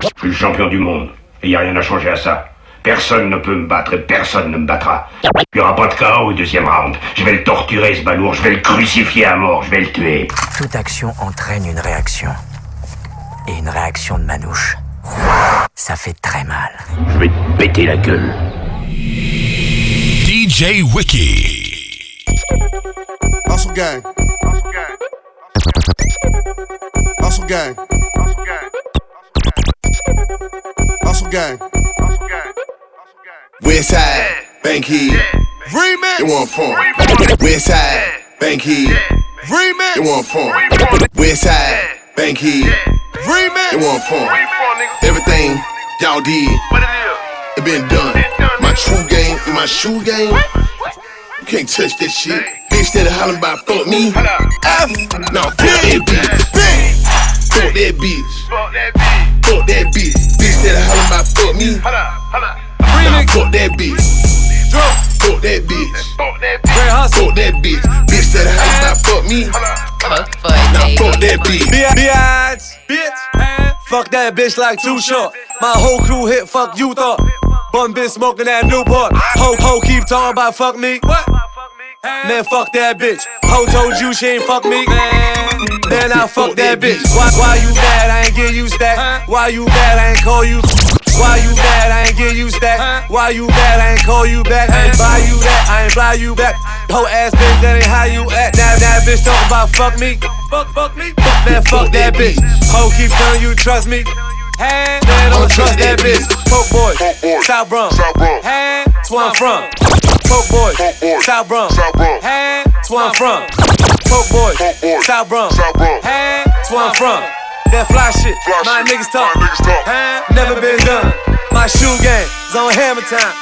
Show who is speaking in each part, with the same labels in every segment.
Speaker 1: Je suis le champion du monde. Et y a rien à changer à ça. Personne ne peut me battre et personne ne me battra. Il n'y aura pas de chaos au deuxième round. Je vais le torturer, ce balourd. Je vais le crucifier à mort. Je vais le tuer.
Speaker 2: Toute action entraîne une réaction. Et une réaction de manouche, ça fait très mal.
Speaker 1: Je vais te péter la gueule.
Speaker 3: DJ Wiki.
Speaker 4: Hustle gang. Hustle gang. Hustle gang. Westside, Bankhead. Remix. It want fun. Westside, Bankhead. Remix. It want fun. Westside, Bankhead. Remix. It want fun. Everything y'all did, it been done. My true game, my shoe game. You can't touch that shit. Bitch that hollering about fuck me. F. Nah, fuck that bitch. Fuck that bitch. Fuck that bitch. Bitch that hollering about fuck me. Hold up, hold Nah, fuck that bitch. Fuck that bitch. Fuck that bitch. Bitch that hollering about fuck me. Nah, fuck that bitch.
Speaker 5: Biatch, bitch. Fuck that bitch like too short. My whole crew hit, fuck you thought. Bun bitch smoking that Newport. Ho ho keep talking about fuck me. What? Man, fuck that bitch. Ho told you she ain't fuck me. Then I fuck that bitch. Why, why you mad? I ain't give you stack. Why you mad? I ain't call you. Why you mad? I ain't give you stack. Why you mad? I ain't call you back. I ain't buy you that. I ain't fly you back. Ho ass bitch, that ain't how you act. Now that bitch talk about fuck me. Fuck, fuck me. Fuck Man, fuck that bitch. Ho keep telling you trust me. Hey, man, don't trust that bitch. Poke boy, South Bronx. Hey, that's where I'm from. Poke boy, South Bronx. Hey, that's where I'm from. Poke boy, South Bronx. Hey, that's where I'm from. That fly shit, my niggas talk. Hey, never been done. My shoe game is on hammer time.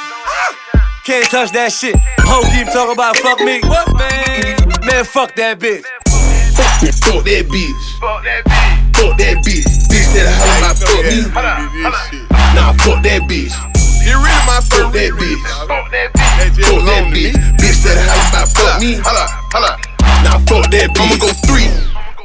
Speaker 5: Can't touch that shit. Ho keep talking about fuck me. What man? Man, fuck that bitch.
Speaker 4: Fuck that bitch. Fuck that bitch. Bitch that hollering about fuck me. Nah, fuck that bitch.
Speaker 6: Get rid of my
Speaker 4: Fuck that bitch. Fuck that bitch. fuck that Bitch Bitch, that hollering about fuck me. Now fuck that bitch.
Speaker 6: I'ma go three.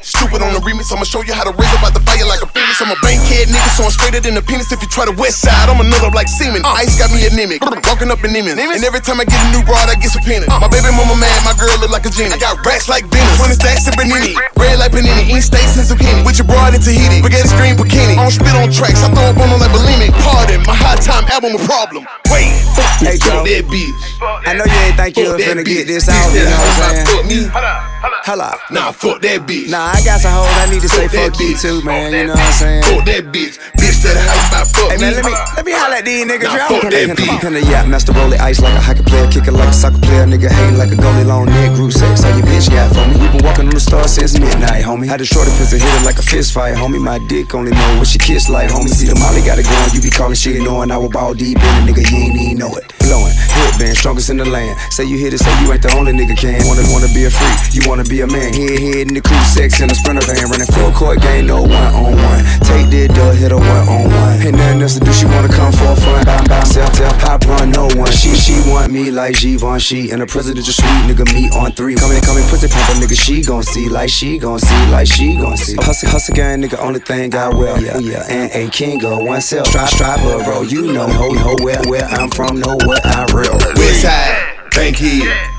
Speaker 6: Stupid on the remix, I'ma show you how to raise up out the fire like a phoenix. I'm a bankhead nigga, so I'm straighter than a penis. If you try the west side, I'ma nut up like semen. Uh. Ice got me anemic, walking up in Neiman. And every time I get a new broad, I get subpoenaed. Uh. My baby mama mad, my girl look like a genie. I got racks like Venus, 20 stacks of Benini. Red like Panini, eat steaks and zucchini. With your broad in Tahiti, spaghetti stream bikini. I don't spit on tracks, I throw up on them like bulimic. Pardon, my high time album a problem. Wait,
Speaker 5: Hey,
Speaker 4: fuck that bitch.
Speaker 5: I know you ain't think you
Speaker 4: Fuck
Speaker 5: was
Speaker 4: that
Speaker 5: finna get this
Speaker 4: Bitch
Speaker 5: out, you know what I'm
Speaker 4: about fuck
Speaker 5: saying? Hold.
Speaker 4: Nah, fuck that bitch.
Speaker 5: Nah, I got some hoes I need to say
Speaker 4: Fuck that
Speaker 5: fuck you
Speaker 4: bitch.
Speaker 5: too, man. You know what I'm saying?
Speaker 4: Fuck that bitch. Bitch that hollering about fuck
Speaker 5: Hey man, let me let me holler at these niggas.
Speaker 4: Nah, fuck that bitch.
Speaker 5: on, the yacht, master roll it ice like a hockey player, kick it like a soccer player, nigga hang like a goalie, long neck, group sex. How your bitch got for me? We been walking on the stars since midnight, homie. Had a shorty pistol hit it like a fist fight, homie. My dick only know what she kiss like, homie. See the molly got it going, you be calling shit knowing I was ball deep in it, nigga. You ain't even know it. Blowing, headband, strongest in the land. Say you hit it, say you ain't the only nigga can. Wanna wanna be a freak, you wanna be a man. Head head in the crew, sex in a sprinter van, running full court game, no one on one. Take that dub, hit a one on one. Ain't nothing else to do, she wanna come for fun. Bound, bound, self, self, pop run, no one. She, she want me like Givenchy, and the presidential suite, nigga, me on three. Coming, coming, pussy pumper, nigga, she gon' see, like she gon' see, like she gon' see. Hustle, hustle gang, nigga, only thing I well, yeah, yeah. And a king of one self, strive, strive, bro, you know, ho, ho, where, where I'm from, know what I real.
Speaker 4: Westside,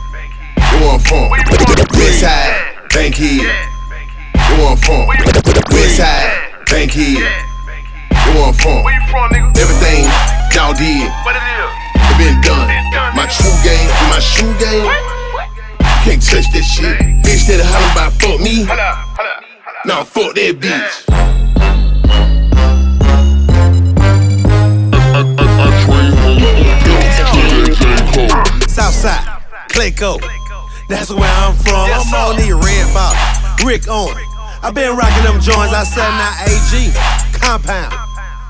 Speaker 4: Bankhead. You want fun? Westside, Bankhead. You want fun? Westside, Bankhead. You want fun? Everything y'all did, it been done. My true game, my shoe game. Can't touch that shit. Bitch that hollering about fuck me. Nah, fuck that bitch.
Speaker 7: Southside, Clayco. That's where I'm from. I'm on the red ball. Rick on. I been rocking them joints. I said now AG compound.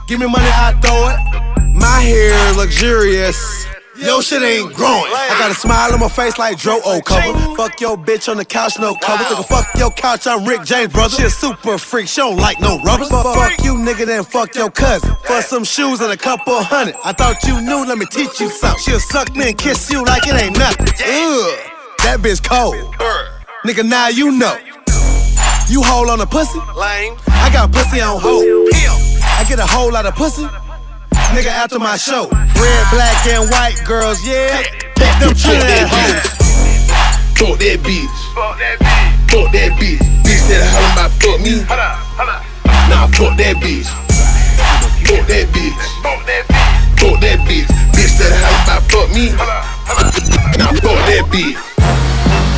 Speaker 7: Give me money, I throw it. My hair luxurious. Yo, shit ain't growing. I got a smile on my face like Dro O cover. Fuck your bitch on the couch, no cover. Nigga, fuck your couch, I'm Rick James, brother. She a super freak, she don't like no rubbers. Fuck, fuck you, nigga, then fuck your cousin. For some shoes and a couple hundred. I thought you knew, let me teach you something. She'll suck me and kiss you like it ain't nothing. Ugh, that bitch cold. Nigga, now you know. You hold on a pussy? Lame. I got pussy on hold. I
Speaker 8: get a whole lot of pussy. Nigga, after my show, red, black, and white girls, yeah. Fuck them Trinidad hoes.
Speaker 6: Fuck that bitch. Fuck that bitch. Fuck that bitch. Bitch that hollering about fuck me. Nah, fuck that bitch. Fuck that bitch. Fuck that bitch. Fuck that bitch. Bitch that hollering about fuck me. Nah, fuck that bitch.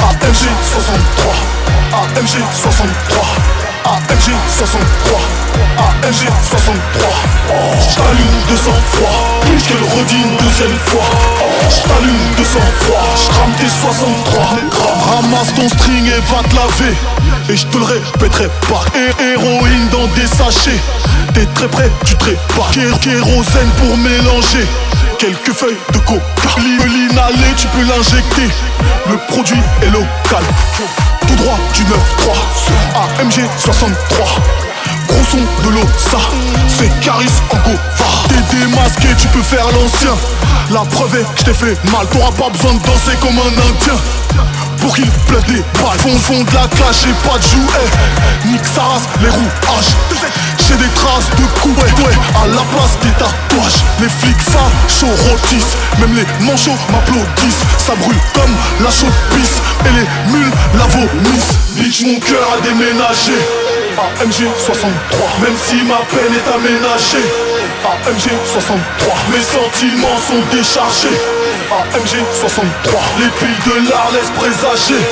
Speaker 9: AMG 63 AMG 63 AMG 63 AMG 63 J't'allume de sang-froid Puis je te le redis une deuxième fois? J't'allume de sang-froid J'crame tes 63 Ramasse ton string et va te laver. Et je te le répéterai Hé- Héroïne dans des sachets. T'es très près du trépas. Ké- Kérosène pour mélanger. Quelques feuilles de coca L'inhalé tu peux l'injecter. Le produit est local. Tout droit du 9-3 AMG 63 Gros de l'eau, ça C'est Caris en Gova. T'es démasqué, tu peux faire l'ancien. La preuve est que t'ai fait mal T'auras pas besoin de danser comme un indien. Pour qu'il plaide des balles. Fond, fond de la clash et pas de jouets Nique sa race, les rouages J'ai des traces de coups, ouais, ouais À la place des tatouages. Les flics fachos rôtissent Même les manchots m'applaudissent. Ça brûle comme la chaude pisse. Et les mules la vomissent. Bitch mon cœur a déménagé AMG 63 Même si ma peine est aménagée. AMG 63 Mes sentiments sont déchargés. AMG 63 Les piles de l'art laissent présager.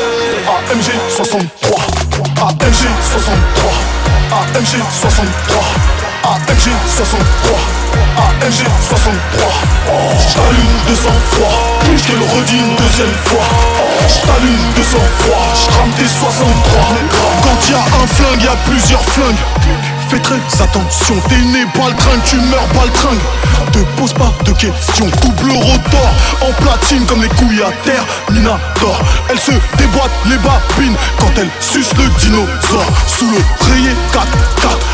Speaker 9: AMG 63 AMG 63 AMG 63 AMG 63 AMG 63 oh. J'allume de sang Je te le redis une deuxième fois oh. J'allume de sang tes 63 Quand y a un flingue, y a plusieurs flingues Fais très attention, t'es né baltringue, tu meurs baltringue Te pose pas de questions, double rotor En platine comme les couilles à terre, Minator. Elle se déboîte les babines quand elle suce le dinosaure. Sous le rayé 4-4,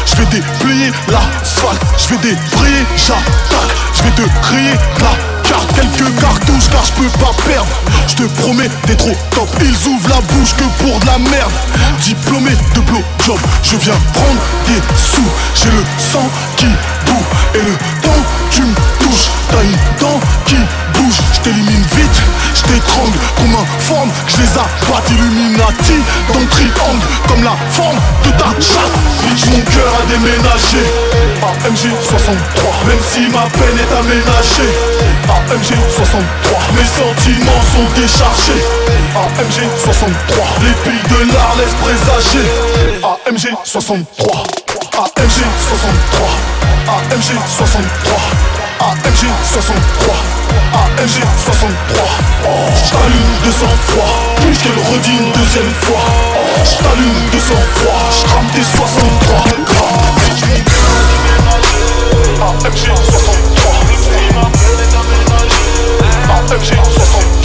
Speaker 9: je vais déblayer l'asphalte. Je vais débrayer, j'attaque, je vais te créer la carte Quelques cartouches car je peux pas perdre. Je te promets d'être trop top. Ils ouvrent la bouche que pour de la merde. Diplômé de blowjob Je viens prendre des sous. J'ai le sang qui boue Et le temps tu me touches T'as une dent qui bouge. Je t'élimine vite Je t'étrangle comme un forme. Je les abatte Illuminati Dans le triangle Comme la forme de ta chatte. Mon cœur a déménagé. AMG 63 Même si ma peine est aménagée. AMG 63 Mes sentiments sont déchargés. AMG 63 Les piles de l'art laissent présager. AMG 63 AMG 63 AMG 63 AMG 63 AMG 63 oh, J't'allume 200 fois Plus qu'elle redit une deuxième fois? Oh, J't'allume 200 fois J'rame tes 63 AMG 63 AMG 63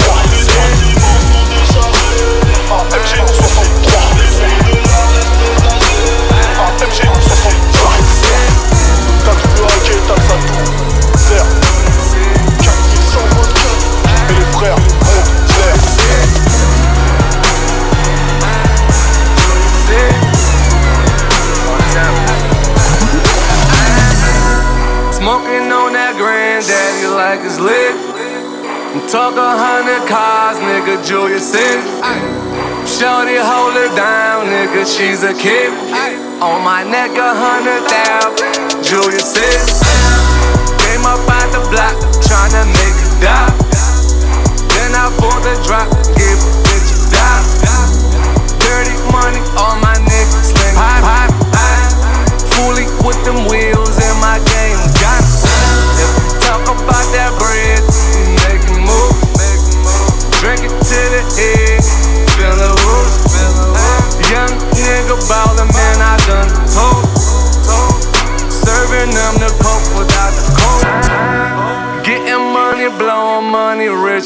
Speaker 9: Frères
Speaker 10: Smoking on that granddaddy like it's lit. Talk a hundred cars, nigga, Julius says. Shorty hold it down, nigga, she's a kid. On my neck a hundred thousand, Julius says. Came up out the block, tryna make it die. I pulled the drop, give a bitch a die. Dirty money, all my niggas sling hot, hot, hot. Fully with them wheels and my game got If we talk about that bread,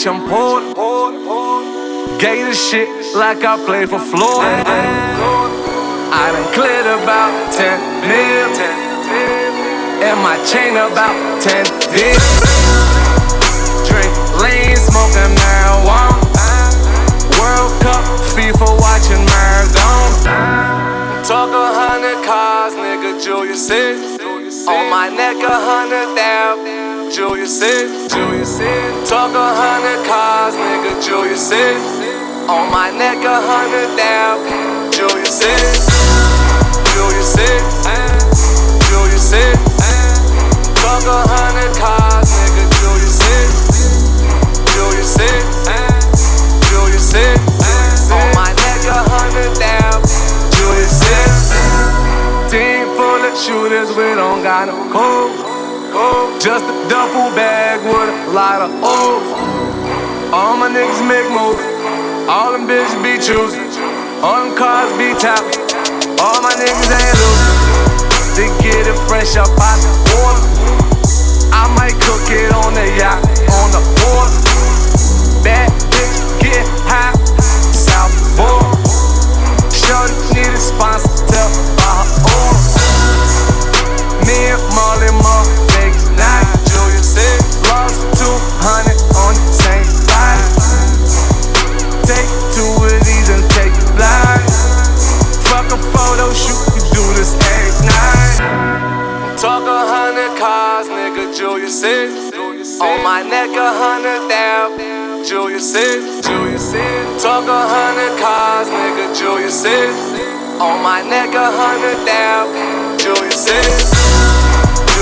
Speaker 10: rich and poor. Gator shit like I play for Florida. I done cleared about 10 mil. And my chain about 10 big. Drink lean, smoking marijuana. World Cup, FIFA watching Maradona. Talk a hundred cars, nigga, Julius said. On my neck a hundred thousand, Julius said. Julius said. Talk a hundred cars, nigga, Julius said. On my neck a hundred thousand, Julius said. Julius said. Julius said. Talk a hundred cars, nigga, Julius said. Julius said. Julius said. On my neck a hundred thousand, Julius said. Team full of shooters, we don't got no code. Just a duffel bag with a lot of O's. All my niggas make moves. All them bitches be choosing. All them cars be tapping. All my niggas ain't losing. They get it fresh up out the water. I might cook it on the yacht, on the water. Bad bitch, get high. South Board. Shorty need a sponsor, tell by her own. Me and Molly Moore, Lost 200 on the same line. Take two of these and take it blind. Fuck a photo shoot, we do this every night. Talk a hundred cars, nigga, Julia said. On my neck a hundred thousand, Julia said. Julia said. Talk a hundred cars, nigga, Julia said. On my neck a hundred thousand, Julia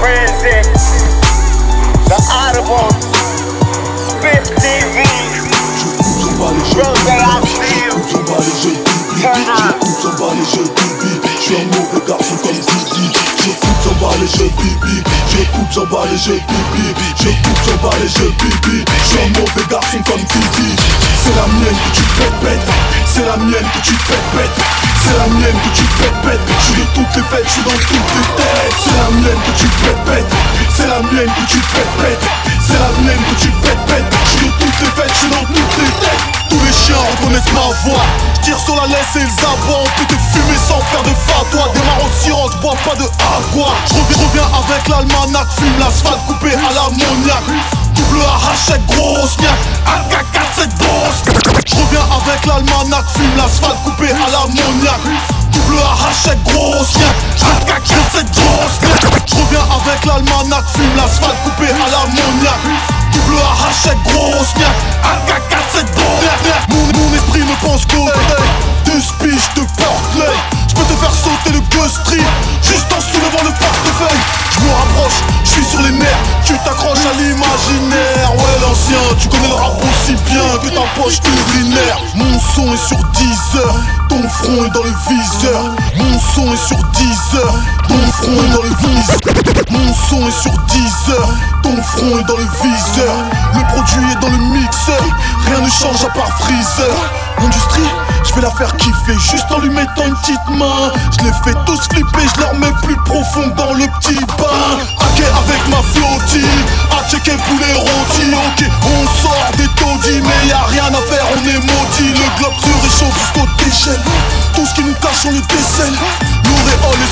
Speaker 11: Francis, The Audible, Spit TV, Rose that
Speaker 9: Je garçon comme Didi J'écoute bas les jeux bibi. Les jeux bibi. Je suis un mauvais garçon comme Didi C'est la mienne que tu pètes pètes C'est la mienne que tu pètes pètes C'est la mienne que tu pètes pètes Je suis de toutes les fêtes, je suis dans toutes les têtes. C'est la mienne que tu pètes pètes C'est la mienne que tu pètes pètes C'est la mienne que tu pètes pètes Je suis de toutes les fêtes, je suis dans toutes les têtes. Tous les chiens reconnaissent ma voix. Tire sur la laisse et ils aboient. On peut te fumer sans faire de fatwa. Démarre au sirop, bois pas de agua. Je reviens, reviens avec l'almanach. Fume l'asphalte coupé à l'ammoniac Double arrachette, grosse niaque AK-47 boss Je reviens avec l'almanach Fume l'asphalte coupé à l'ammoniac Double arrachette, grosse niaque AK-47 grosse Je reviens avec l'almanach Fume l'asphalte coupé à l'ammoniac Double arrachette, grosse niaque AK-47 grosse mon, mon esprit ne pense qu'au Deux spiches de Je peux te faire sauter le ghost street. Juste en soulevant le portefeuille. Je me rapproche, je suis sur les nerfs Tu t'accroches à l'imaginaire. Ouais l'ancien, tu connais le rap aussi bien que ta poche urinaire. Mon son est sur 10 heures. Ton front est dans le viseur Mon son est sur 10 heures. Ton front est dans le viseur Mon son est sur 10 heures. Ton front est dans le viseur Le produit est dans le mixeur. Rien ne change à part freezer. L'industrie, je vais la faire kiffer. Juste en lui mettant une petite main. Je les fais tous flipper, je leur mets plus profond dans le petit bain. Hacker avec ma flottille, à checker poulet rôti. Ok, on sort des taudis, mais y a rien à faire, on est maudit. Le globe se réchauffe jusqu'au déchets. Tout ce qui nous cache, on le décèle.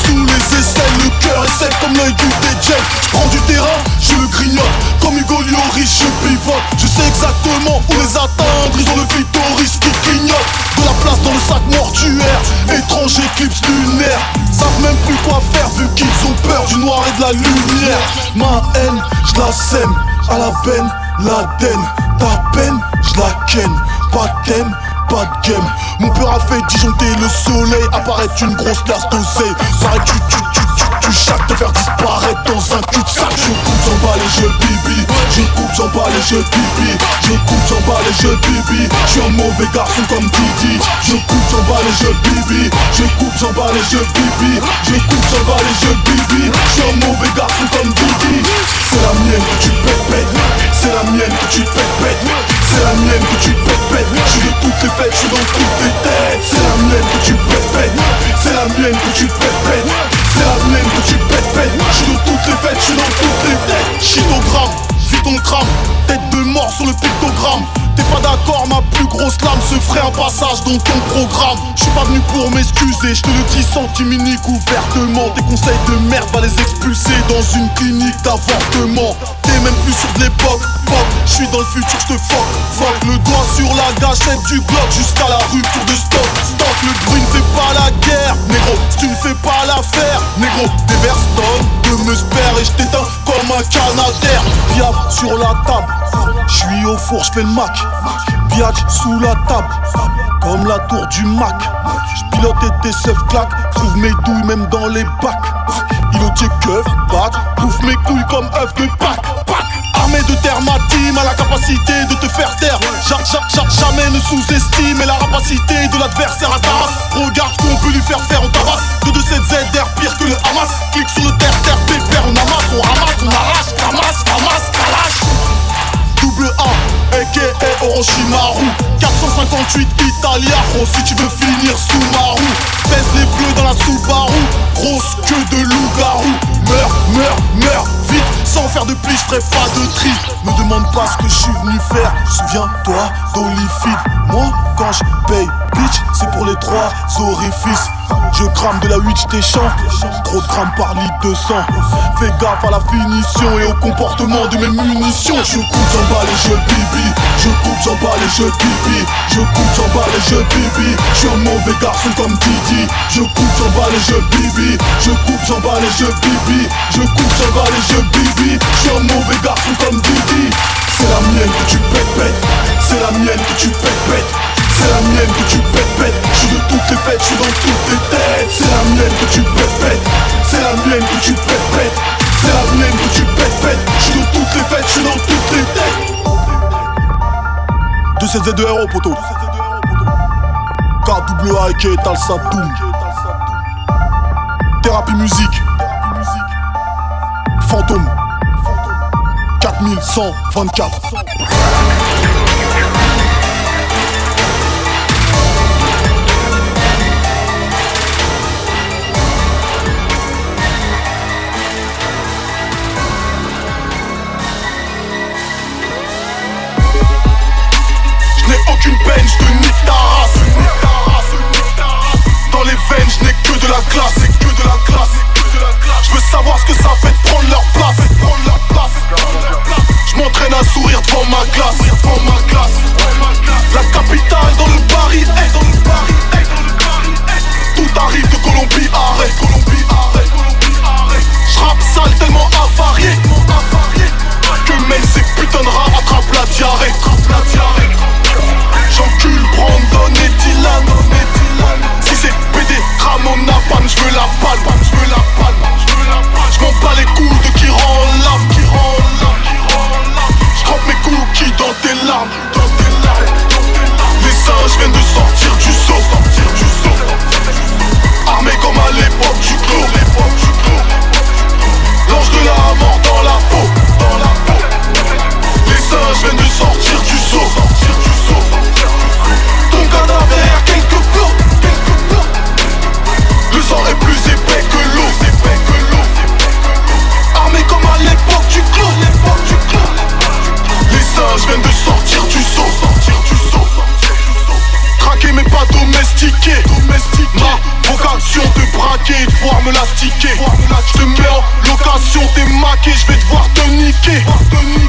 Speaker 9: Sous les aisselles, le cœur est sec comme l'œil du DJ. Je prends du terrain, je le grignote. Comme Hugo Lloris, je pivote. Je sais exactement où les atteindre. Ils ont le clitoris qui clignote. De la place dans le sac mortuaire. Étrange éclipse lunaire. Savent même plus quoi faire vu qu'ils ont peur du noir et de la lumière. Ma haine, je la sème. À la peine, la laine. Ta peine, je la ken. Pas thème, pas de game. Mon peur a fait disjoncter le soleil. Apparaître une grosse glace d'oseille. Pareil, tu, tu, tu, tu, chaque te faire disparaître dans un cul-de-sac. Je coupe, j'en bats les jeux bibi. Je coupe, j'en bats les je pipi Je coupe, j'emballe et je bibi Je suis un mauvais garçon comme Didi Je coupe, j'emballe et je bibi Je coupe, j'emballe et je bibi Je coupe, j'emballe et je bibi Je suis un mauvais garçon comme Didi. C'est la mienne que tu pètes C'est la mienne que tu pètes C'est la mienne que tu pètes Je suis de toutes les fêtes, je suis dans toutes les têtes. C'est la mienne que tu pètes C'est la mienne que tu pètes c'est Harlem que tu pètes, pètes. J'suis dans toutes les fêtes, j'suis dans toutes les têtes. J'suis au gramme, vite on crame de mort sur le pictogramme T'es pas d'accord, ma plus grosse lame se ferait un passage dans ton programme. Je suis pas venu pour m'excuser, je te le dis centiminique ouvertement. Tes conseils de merde va les expulser dans une clinique d'avortement. T'es même plus sur de l'époque, fuck, je suis dans le futur, je te fuck, fuck. Le doigt sur la gâchette du bloc jusqu'à la rupture de stock, stock. Le bruit ne fait pas la guerre, négro, si tu ne fais pas l'affaire, négro, déverse tonnes de me et je t'éteins comme un canadair. Piaf sur la table, je suis au four, je fais le mac. Biatch sous la table, comme la tour du Mac. J'pilote et tes seufs claques, trouve mes douilles même dans les bacs. Ilotier keuf, bac, bouffe mes couilles comme œuf de Pâques. Armée de terre, ma a la capacité de te faire taire. Jacques, Jacques, Jacques, jamais ne sous-estime la rapacité de l'adversaire à ta race. Regarde ce qu'on peut lui faire faire, on tabasse. De de cette ZR pire que le Hamas. Clique sur le terre, terre, pépère, on amasse, on ramasse, on arrache, ramasse, ramasse, calache. Double A, aka Orochimaru 458 Italiaro si tu veux finir sous ma roue. Les bleus dans la Subaru Grosse queue de loup-garou Meurs, meurs, meurs, vite. Sans faire de pli, je ferai pas de tri. Me demande pas ce que je suis venu faire. Souviens-toi d'Olifide Moi, quand je paye, bitch C'est pour les trois orifices. Je crame de la 8, je t'échante Trop de par litre de sang. Fais gaffe à la finition et au comportement de mes munitions. Je coupe, j'emballe et je bibi Je coupe, j'emballe et je bibi Je coupe, j'emballe et je bibi Je suis un mauvais garçon comme Didi. Je coupe, j'emballe et je bibi Je coupe, j'emballe et je bibi Je coupe, j'emballe et je bibi Je suis un mauvais garçon comme Didi. C'est la mienne que tu pètes C'est la mienne que tu pètes c'est la mienne que tu pètes pètes Je suis de toutes les fêtes, je suis dans toutes les têtes. C'est la mienne que tu pètes C'est la mienne que tu pètes C'est la mienne que tu pètes pètes Je suis de toutes les fêtes, je suis dans toutes les têtes. 2 7 2 héros poteau. KWA et Talsa Doom Thérapie musique Fantôme. 4124 Je n'ai aucune peine, je te nique ta Dans les veines, je n'ai que de la glace savoir ce que ça fait de prendre leur place. Je m'entraîne à sourire devant ma glace Devant ma glace. La capitale dans le Paris Tout arrive de Colombie, arrête Colombie, arrête J'rappe sale tellement avarié Que même ces putains de rats attrapent la diarrhée J'encule Brandon et Dylan Si c'est mon napalm, je veux la palme, je veux la palme, je veux la palme. Je m'en bats les coups de qui rend l'âme, qui rend l'âme, qui rend l'âme. Je trempe mes cookies dans tes larmes, dans tes larmes, dans tes larmes. Les singes viennent de sortir du saut, sortir du saut. Armé comme à l'époque du clos, l'époque du. L'ange de la mort dans la peau, dans la peau. Les singes viennent de sortir Singes viennent de sortir du saut Traqué mais pas domestiqué Ma vocation de braquer et de voir me l'astiquer. Je te mets en location, t'es maqué, je vais devoir te niquer.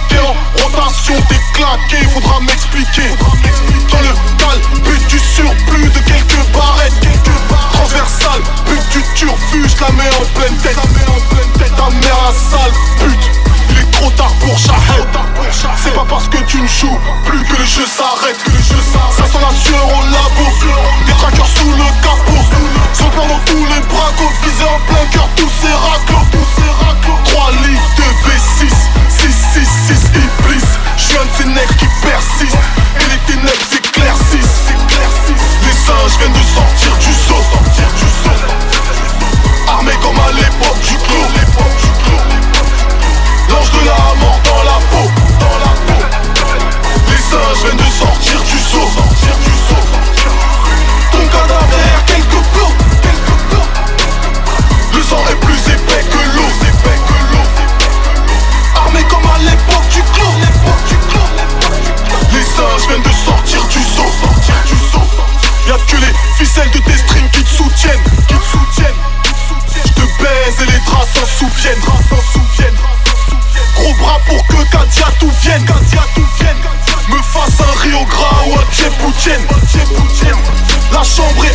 Speaker 9: T'es en rotation, t'es claqué, faudra m'expliquer. Dans le cal, but du surplus de quelques parce que tu ne joues plus que le jeu s'arrête Ça sent la La chambre est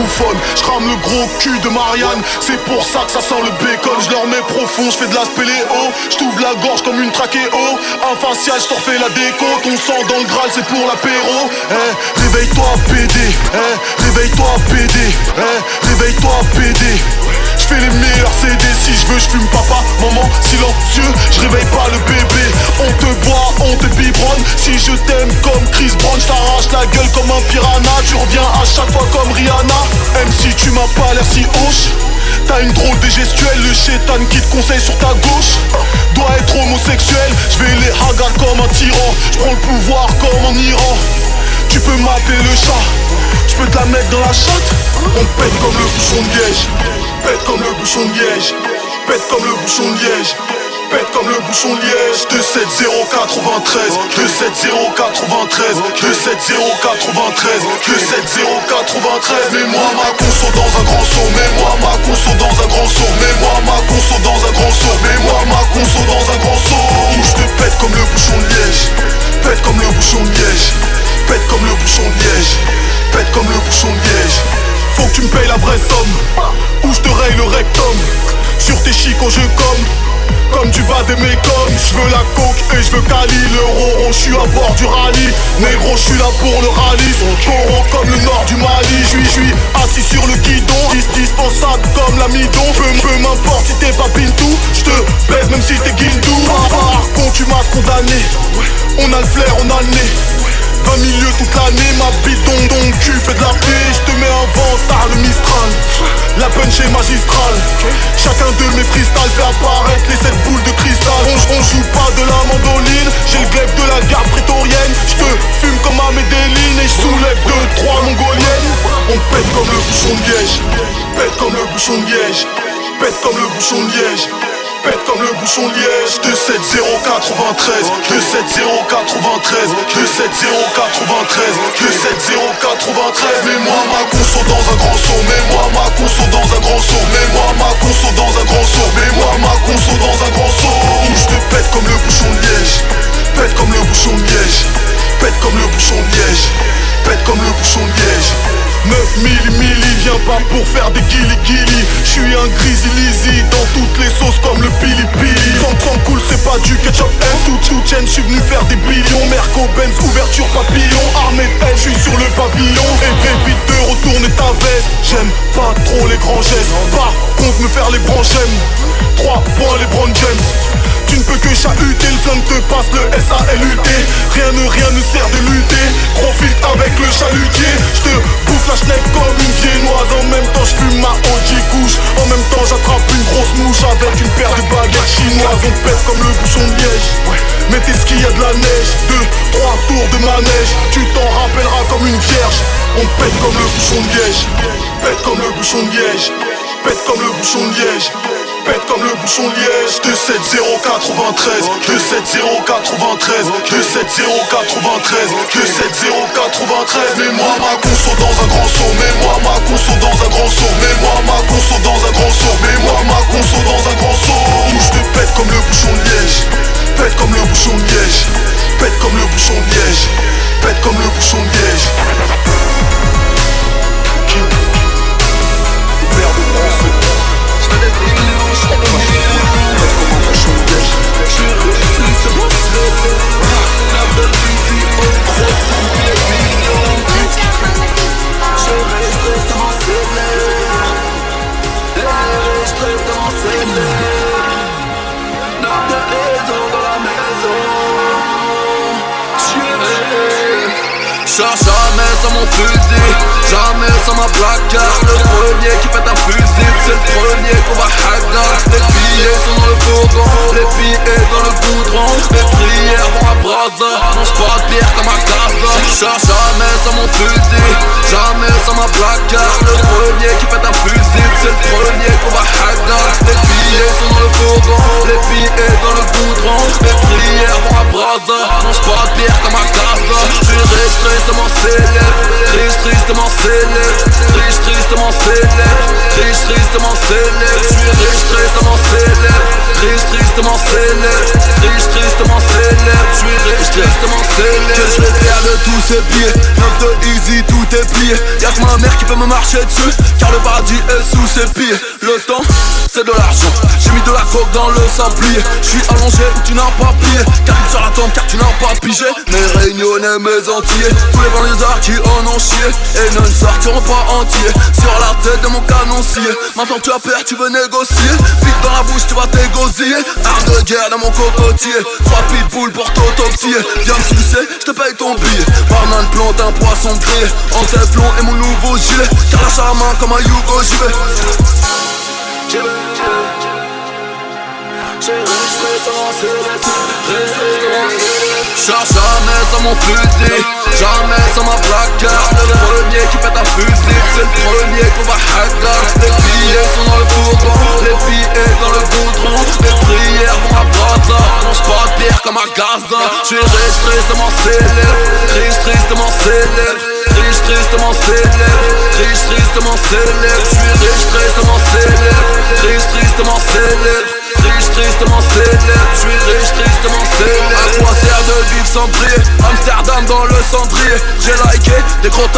Speaker 9: bouffonne. J'rame le gros cul de Marianne, c'est pour ça que ça sent le bacon. Je leur mets profond, j'fais de la spéléo. J't'ouvre la gorge comme une trachéo. Un facial, j't'en refais la déco. Ton sang dans le Graal, c'est pour l'apéro. Eh, réveille-toi, PD. Eh, réveille-toi, PD. Eh, réveille-toi, PD. J'fais les meilleurs CD si je veux, j'fume papa, maman, silencieux, je réveille pas le bébé. On te boit, on te biberonne. Si je t'aime comme Chris Brown, j't'arrache la gueule comme un piranha. Tu reviens à chaque fois comme Rihanna. Même si tu m'as pas l'air si hoche. T'as une drôle de gestuelle, le chétan qui te conseille sur ta gauche. Doit être homosexuel, je vais les hagar comme un tyran. Je prends le pouvoir comme en Iran. Tu peux m'appeler le chat, je peux te la mettre dans la chatte. On pète comme le bouchon de liège Pète comme le bouchon de liège Pète comme le bouchon de liège Pète comme le bouchon de liège. 27093 27093 27093 27093 Mets-moi ma conso dans un grand saut Mets-moi ma conso dans un grand saut Mets-moi ma conso dans un grand saut Mets-moi ma conso dans un grand saut. Où je te pète comme le bouchon de liège Pète comme le bouchon de liège Pète comme le bouchon de liège Pète comme le bouchon de liège. Faut que tu me payes la vraie somme Ou je te raye le rectum Sur tes chicots je comme comme tu vas d'aimer comme Je veux la coke et je veux Cali. Le roro, je suis à bord du rallye. Négro, je suis là pour le rallye. Taureau comme le nord du Mali. Je suis, assis sur le guidon. Dis dispensable comme l'amidon. Peu, peu m'importe si t'es pas Pintou. Je te baise même si t'es guindou Par contre tu m'as condamné. On a le flair, on a le nez 20 milieux toute l'année, ma bidon donc cul fait de la paix, je te mets un ventard le Mistral. La punch est magistrale Chacun de mes freestyles fait apparaître les 7 boules de cristal. On, on joue pas de la mandoline, j'ai le glaive de la garde prétorienne. Je te fume comme à Medellin et je soulève 2-3 mongoliennes. On pète comme le bouchon de liège Pète comme le bouchon de liège Pète comme le bouchon de liège Pète comme le bouchon de liège. 27093 27093 27093 27093 Mets-moi ma conso dans un grand saut Mets-moi ma conso dans un grand saut Mets-moi ma conso dans un grand saut Mets-moi ma conso dans un grand saut. Où je te pète comme le bouchon de liège Pète comme le bouchon de liège Pète comme le bouchon de liège Comme le bouchon de liège. 9000 milli, viens pas pour faire des guili guili J'suis un grizzly dans toutes les sauces comme le pili pili. Sans sans cool c'est pas du ketchup M Tout tout chaîne j'suis venu faire des billions. Merco Benz ouverture papillon. Armée de j'suis sur le pavillon. Et évite de retourner ta veste. J'aime pas trop les grands gestes. Par contre me faire les branches j'aime. 3 points les Brown James tu ne peux que chahuter, le flingue te passe le SALUT Rien ne rien ne sert de lutter. Profite avec le chalutier. Je te bouffe la schneck comme une viennoise. En même temps je fume ma OG couche. En même temps j'attrape une grosse mouche Avec une paire de baguettes chinoises. On pète comme le bouchon de liège. Mais t'es y a de la neige. Deux, trois tours de manège. Tu t'en rappelleras comme une vierge. On pète comme le bouchon de liège. Pète comme le bouchon de liège. Pète comme le bouchon de liège pète comme le bouchon de liège. 27093 27093 27093 27093 Mets-moi ma conso dans un grand saut Mets-moi ma conso dans un grand saut Mets-moi ma conso dans un grand saut Mets-moi ma conso dans un grand saut. Où je te pète comme le bouchon de liège Pète comme le bouchon de liège Pète comme le bouchon de liège Pète comme le bouchon de liège bronze
Speaker 12: Jamais sans mon fusil, jamais sans ma placard Le premier qui pète un fusil, c'est le premier qu'on va hagar Les billets sont dans le fourgon, les billets dans le goudron. Les prières vont à brasa, mange pas de bière comme un casa. Jamais sans mon fusil, jamais sans ma placard Le premier qui pète un fusil, c'est le premier qu'on va hagar Les billets sont dans le fourgon, les billets dans le goudron. Les prières vont à brasa, mange pas de bière comme un casa. Je suis riche, tristement célèbre Riche, tristement célèbre Riche, tristement célèbre Riche, tristement célèbre Je suis riche, tristement célèbre Riche, tristement célèbre Riche, tristement célèbre Je suis riche, tristement célèbre Que je vais faire de tous ces billets. Neuf de easy, tout est plié. Y'a que ma mère qui peut me marcher dessus. Car le paradis est sous ses pieds. Le temps, c'est de l'argent. J'ai mis de la coke dans le sablier. Je suis allongé où tu n'as pas plié. Calibre sur la tombe car tu n'as pas pigé. Mes réunionnais, mes entiers. Tous les banlieusards qui en ont chié. Et ne sortiront pas entiers Sur la tête de mon canoncier. Maintenant tu as peur, tu veux négocier. Pique dans la bouche, tu vas t'égosiller. Arme de guerre dans mon cocotier. Trois pitbulls pour t'autopsier Viens me sucer, je te paye ton billet. Barman plante un poisson grillé. En teflon et mon nouveau gilet. Car la main comme un Yugo, j'y vais Cherche jamais sans mon fusil, jamais sans ma placard Le premier qui pète un fusil, c'est le premier qu'on va hacker. Les billets sont dans le fourgon, les billets dans le goudron. Les prières vont à mange pas de comme à Gaza. J'suis riche, tristement célèbre, riche, tristement célèbre Riche, tristement célèbre, riche, tristement célèbre J'suis riche, tristement célèbre, riche, tristement célèbre Riche, tristement célèbre, je suis riche, tristement célèbre À quoi sert de vivre sans briller. Amsterdam dans le cendrier. J'ai liké des gros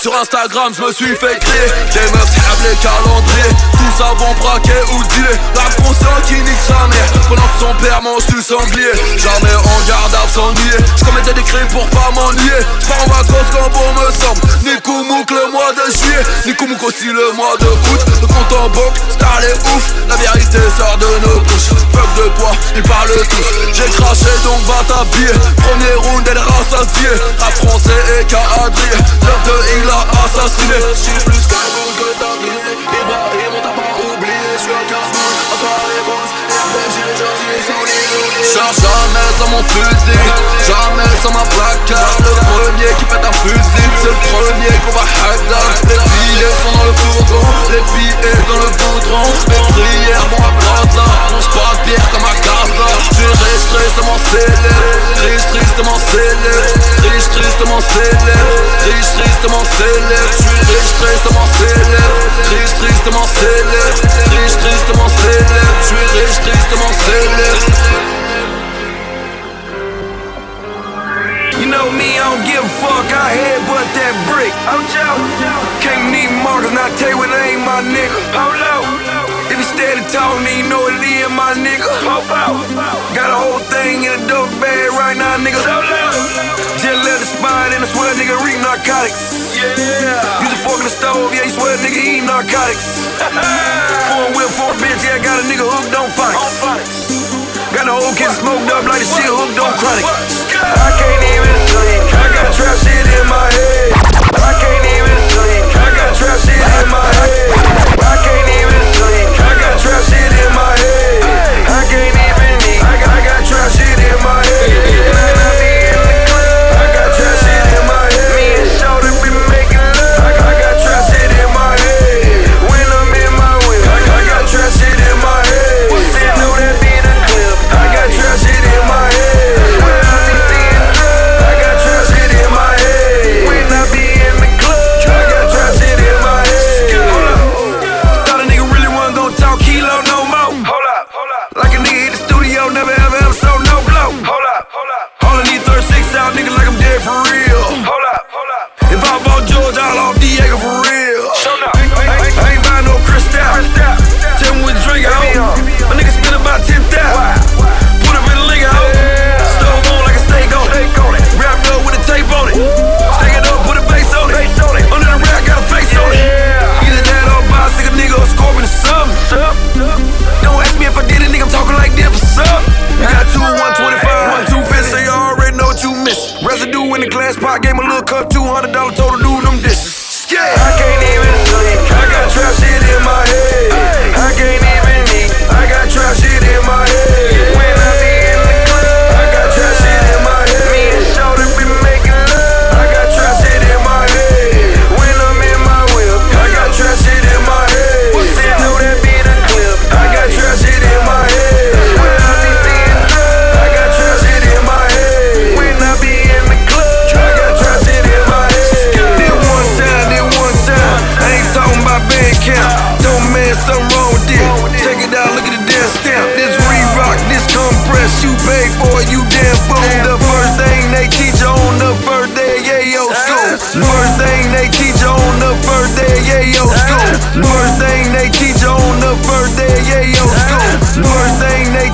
Speaker 12: Sur Instagram je me suis fait crier Des meufs les calendriers. Tous avons braqué ou dealé La conscience qui nique sa mère. Pendant que son père mange du sanglier. Jamais en garde à s'ennuyer. Je commettais des crimes pour pas m'ennuyer. Je pars en vacances quand bon me semble. Nikoumouk le mois de juillet. Nikoumouk aussi le mois de août. Le compte en banque, star les ouf. La vérité sort de nos couches Fuck de bois, ils parlent tous. J'ai craché donc va t'habiller. Premier round elle rassasiée Rap français et cadré L'œuf de il a assassiné. Je suis plus cagoule que tablier Ibrahim on t'a pas oublié. Je suis à jamais sans mon fusil Jamais sans ma placard Le premier qui pète un fusil C'est le premier qu'on va hacker Les billets sont dans le fourgon Les billets dans le goudron Les prières vont à pas de bière comme à Gaza. J'suis riche, tristement célèbre Riche, tristement célèbre Riche, tristement célèbre Riche, tristement célèbre J'suis riche, tristement célèbre Riche, tristement célèbre Riche, tristement célèbre
Speaker 13: bag right now, nigga. Just left the spot and I swear nigga read narcotics. Yeah. Use a fork in the stove, yeah, you swear nigga eat narcotics. Four whip, four bitch, yeah, got a nigga hooked on phonics. Got the whole kid smoked up like the shit hooked on chronic. I can't even sleep. I got trap shit in my head. I can't even sleep. I got trap shit in my head. I can't even sleep. I got trap shit in my head. there's something wrong with this. Check it out, look at the damn stamp. This re rock, this compressed, you paid for it, you damn fool. The first thing they teach you on the first day yeah, yo, school. First thing they teach you on the first day yeah, yo, school. First thing they teach you on the first day yeah, yo, school. First thing they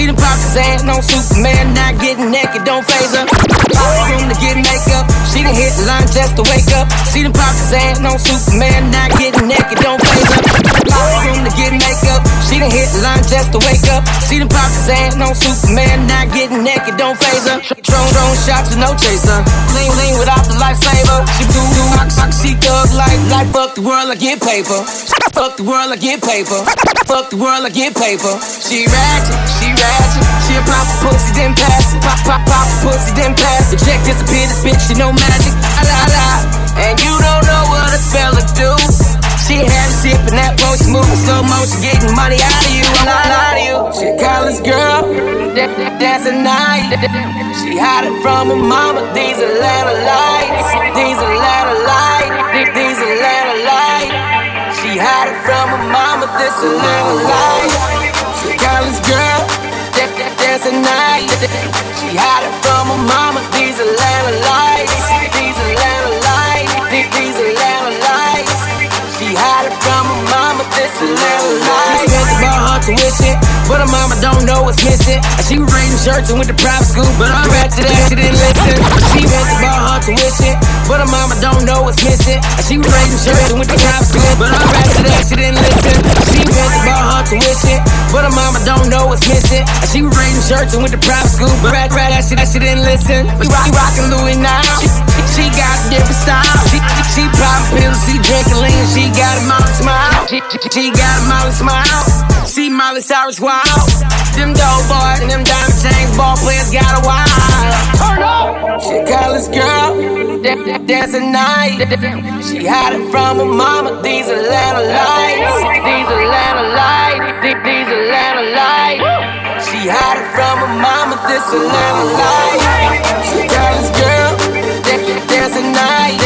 Speaker 14: See them pockets and no Superman, not getting naked, don't phase her. Room to get makeup, she done hit the line just to wake up. See them pockets and no Superman, not getting naked, don't phase her. Room to get makeup, she done hit the line just to wake up. See them pockets and no Superman, not getting naked, don't phase her. Drone, drone shots with no chaser. Lean, lean without the lifesaver. She do, do, rock, rock, she thug life, life, fuck the world, I get paper. Fuck the world, I get paper. Fuck the world, I get paper. She ratchet, she ratchet. She a pop pussy, then pass it. Pop, pop, pop pussy, then pass it. Check disappear, this bitch, she no magic. La, la, la. And you don't know what a speller do. She had a sip and that potion moving slow motion, getting money out of you, out of you. She a college girl, dancing night. She hide it from her mama. These Atlanta lights, these Atlanta lights, these Atlanta lights. She hide it from her mama. This Atlanta. She a girl, dancing night. She hide it from her mama. These Atlanta lights, these Atlanta lights, these Atlanta lights. She hide it from her mama, this Atlanta. She spent about her tuition, but her mama don't know what's missing. She was raising shirts and went to private school, but I'm back to that, she didn't listen. She spent about her tuition, but her mama don't know what's missing. She was raising shirts and went to private school, but I'm back to that, she didn't listen. She spent about her tuition, but her mama don't know what's missing. She was raising shirts and went to private school, but right, right, that she, that she didn't listen. We rock, rockin' Louis now. She, she got different style. She, she poppin' pills, she drinkin' lean, she got a Molly smile. She, she, she got a Molly smile. See Molly Cyrus wild. Them dope boys and them diamond chains, ball players got a wild. Turn up. She college girl, da- da- dancing night. She hide it from her mama. These Atlanta lights, these Atlanta lights, these Atlanta lights. She hide it from her mama. This Atlanta light. She college girl, da- da- dancing night.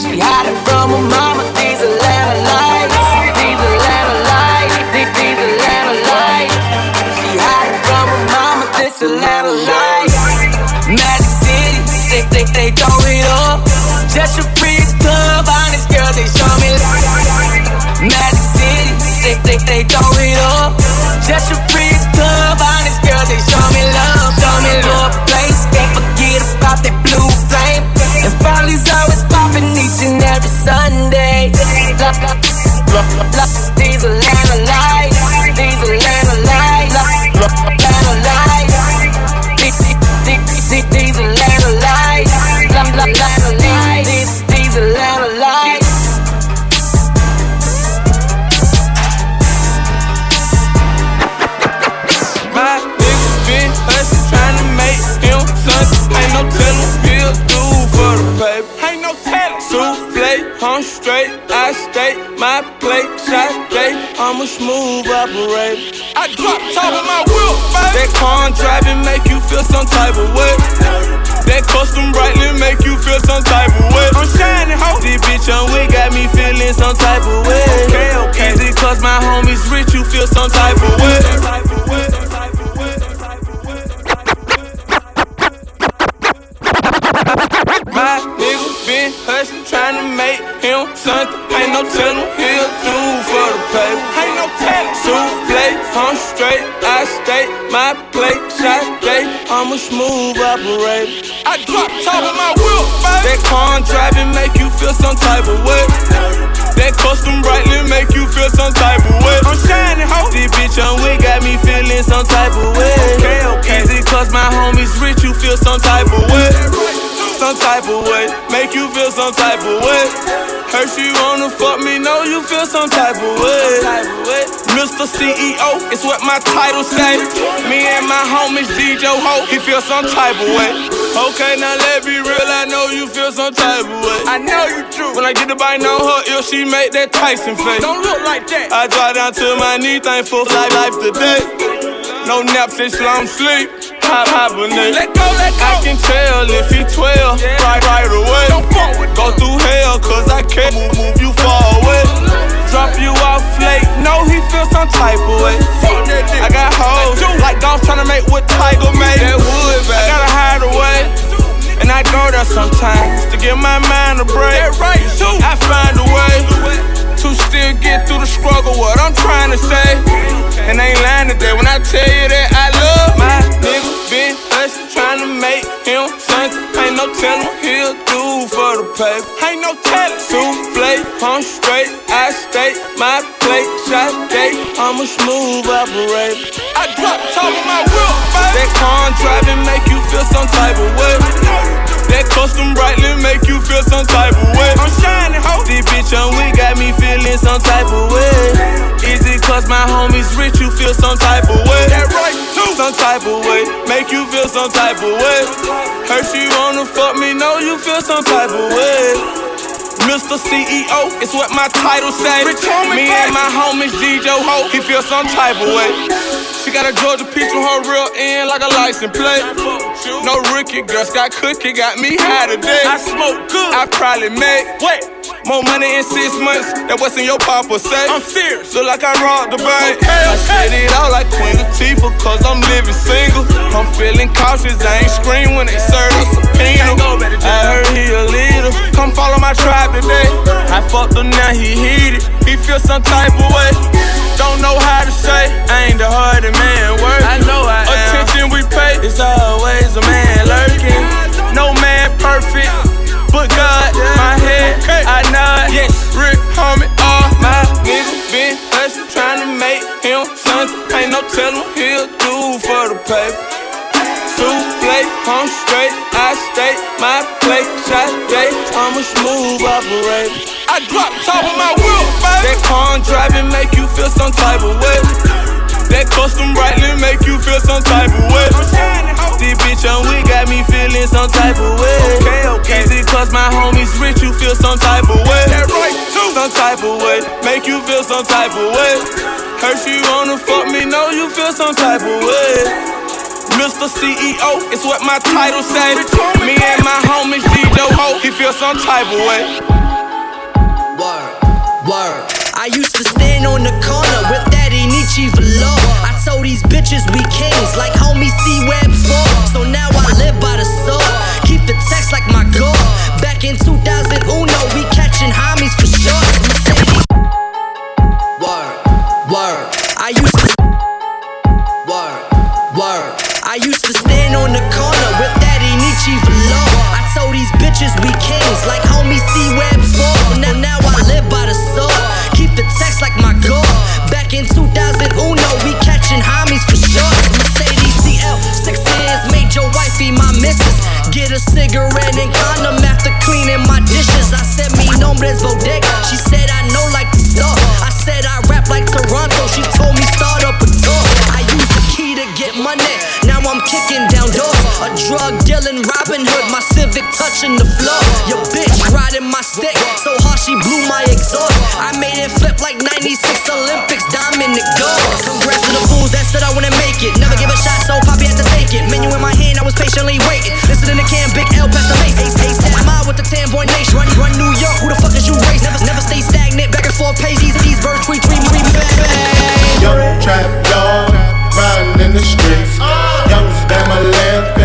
Speaker 14: She hide it from her mama. These Atlanta lights, Atlanta lights. She hide it from her mama. This Atlanta. Magic City, they they they throw it up. Just a free club, honest they show me. Magic City, they they they throw it up. Just a club, honest they show me love, show me love. Place, can't forget about that blue flame. And always popping each and every Sunday. These Atlanta lights, these, lights. These, these Atlanta lights.
Speaker 15: My niggas been hustlin', tryna make something. Ain't no I'm straight, I stay. My plate, shot day, I'm a smooth operator. I drop top of my wheel, baby. That car I'm driving make you feel some type of way. That custom brightly make you feel some type of way. I'm shining, ho. This bitch on we got me feeling some type of way. Okay, okay. Easy cause my homies rich, you feel some type of way. My nigga been hustlin', tryna make him something. Ain't no tellin' he'll do for the paper. Ain't no tellin'. Souffle, I'm straight, I stay. My plate, shot day, I'm a smooth operator. I drop top of my wheel, baby. That car I'm driving make you feel some type of way. That custom brightly make you feel some type of way. I'm shining, ho. This bitch on we got me feeling some type of way. Okay, okay. Easy cause my homies rich, you feel some type of way. Some type of way, make you feel some type of way. Heard you wanna fuck me, know you feel some type of way. Mr. CEO, it's what my title say. Me and my homies DJ Ho, he feel some type of way. Okay, now let me real, I know you feel some type of way. I know you true. When I get the bite on her ill, she make that Tyson face. Don't look like that. I drop down to my knee, thankful for life, life today. No naps, it's long sleep. Hop, hibernate. Let go, let go. I can tell if he 12, right, right away. Don't fuck with Go through hell, cause I can't move, move you far away. Drop you off late, know he feel some type of way. I got hoes, like golf tryna make what Tiger made. That wood, baby. I gotta hide away. And I go there sometimes to give my mind a break. That right? I find a way to still get through the struggle. What I'm trying to say, and I ain't lying today when I tell you that I love my nigga. Been hustling, trying to make him something. Ain't no telling he'll do for the paper. Ain't no telling. Souffle, I'm straight, I stay my plate, shot day. I'm a smooth operator. I drop top of my wheel, baby. That car driving make you feel some type of way. That custom brightly make you feel some type of way. I'm shining, ho. This bitch on we got me feeling some type of way. Is it cause my homies rich, you feel some type of way? That right, too. Some type of way, make you feel some type of way. Heard she wanna fuck me, know you feel some type of way. Mr. CEO, it's what my title say. Me and my homies DJ Ho, he feel some type of way. She got a Georgia peach with her real end like a license plate. No rookie, girl, Scott Cookie got me high today. I smoke good. I probably made wait more money in six months than what's in your papa say. I'm fierce. Look like I robbed the bank. Okay, okay. I said it out like Queen Latifah, cause I'm living single. I'm feeling cautious, I ain't scream when they serve a subpoena. I heard he a leader. Come follow my tribe today. I fucked him now, he heated. He feel some type of way. Don't know how to say, I ain't the hardest man working. I know I am. Attention we pay, it's always a man lurking. No man perfect, but God, my head, I nod. Yes, Rick, homie, all my niggas been hustling, trying to make him something. Ain't no telling he'll do for the paper. Souffle, I'm straight, I stay my plate, shot day, I'm a smooth operator. I drop top of my wheel, baby. That car driving make you feel some type of way. That custom brightly make you feel some type of way. This bitch on we got me feeling some type of way. Okay, okay. Is it cause my homies rich, you feel some type of way? That right, too. Some type of way, make you feel some type of way. Heard she wanna fuck me, know you feel some type of way. Mr. CEO, it's what my title say. Me and my homies DJ Ho, he feel some type of way.
Speaker 16: Word, word. I used to stand on the corner with that Enyce velour. Told these bitches we kings, like homie C Web 4. So now I live by the sword. Keep the text like my goal. Back in 2000, Uno, we catching homies for sure. Mercedes. Word, word. I used to. Word, word. I used to stand on the corner with that Enyce velour. I told these bitches we kings, like missus. Get a cigarette and condom after cleaning my dishes. I said, me nombres bodega. She said, I know like the store. I said, I rap like Toronto. She told me, start up a door. I use the key to get money. Now I'm kicking. A drug dealing Robin Hood, my Civic touching the floor. Your bitch riding my stick, so hard she blew my exhaust. I made it flip like 96 Olympics, diamond it goes. Congrats to the fools that said I wouldn't make it. Never give a shot, so Poppy had to take it. Menu in my hand, I was patiently waiting. Listening to the Cam, Big L, past the mace. Ace, ace, mile with the 10 boy nation. Run, run New York, who the fuck is you race? Never, never stay stagnant, back and forth pages. These birds tweet, tweet, tweet, bang.
Speaker 17: Young trap dog, riding in the streets. Ah. Young spam a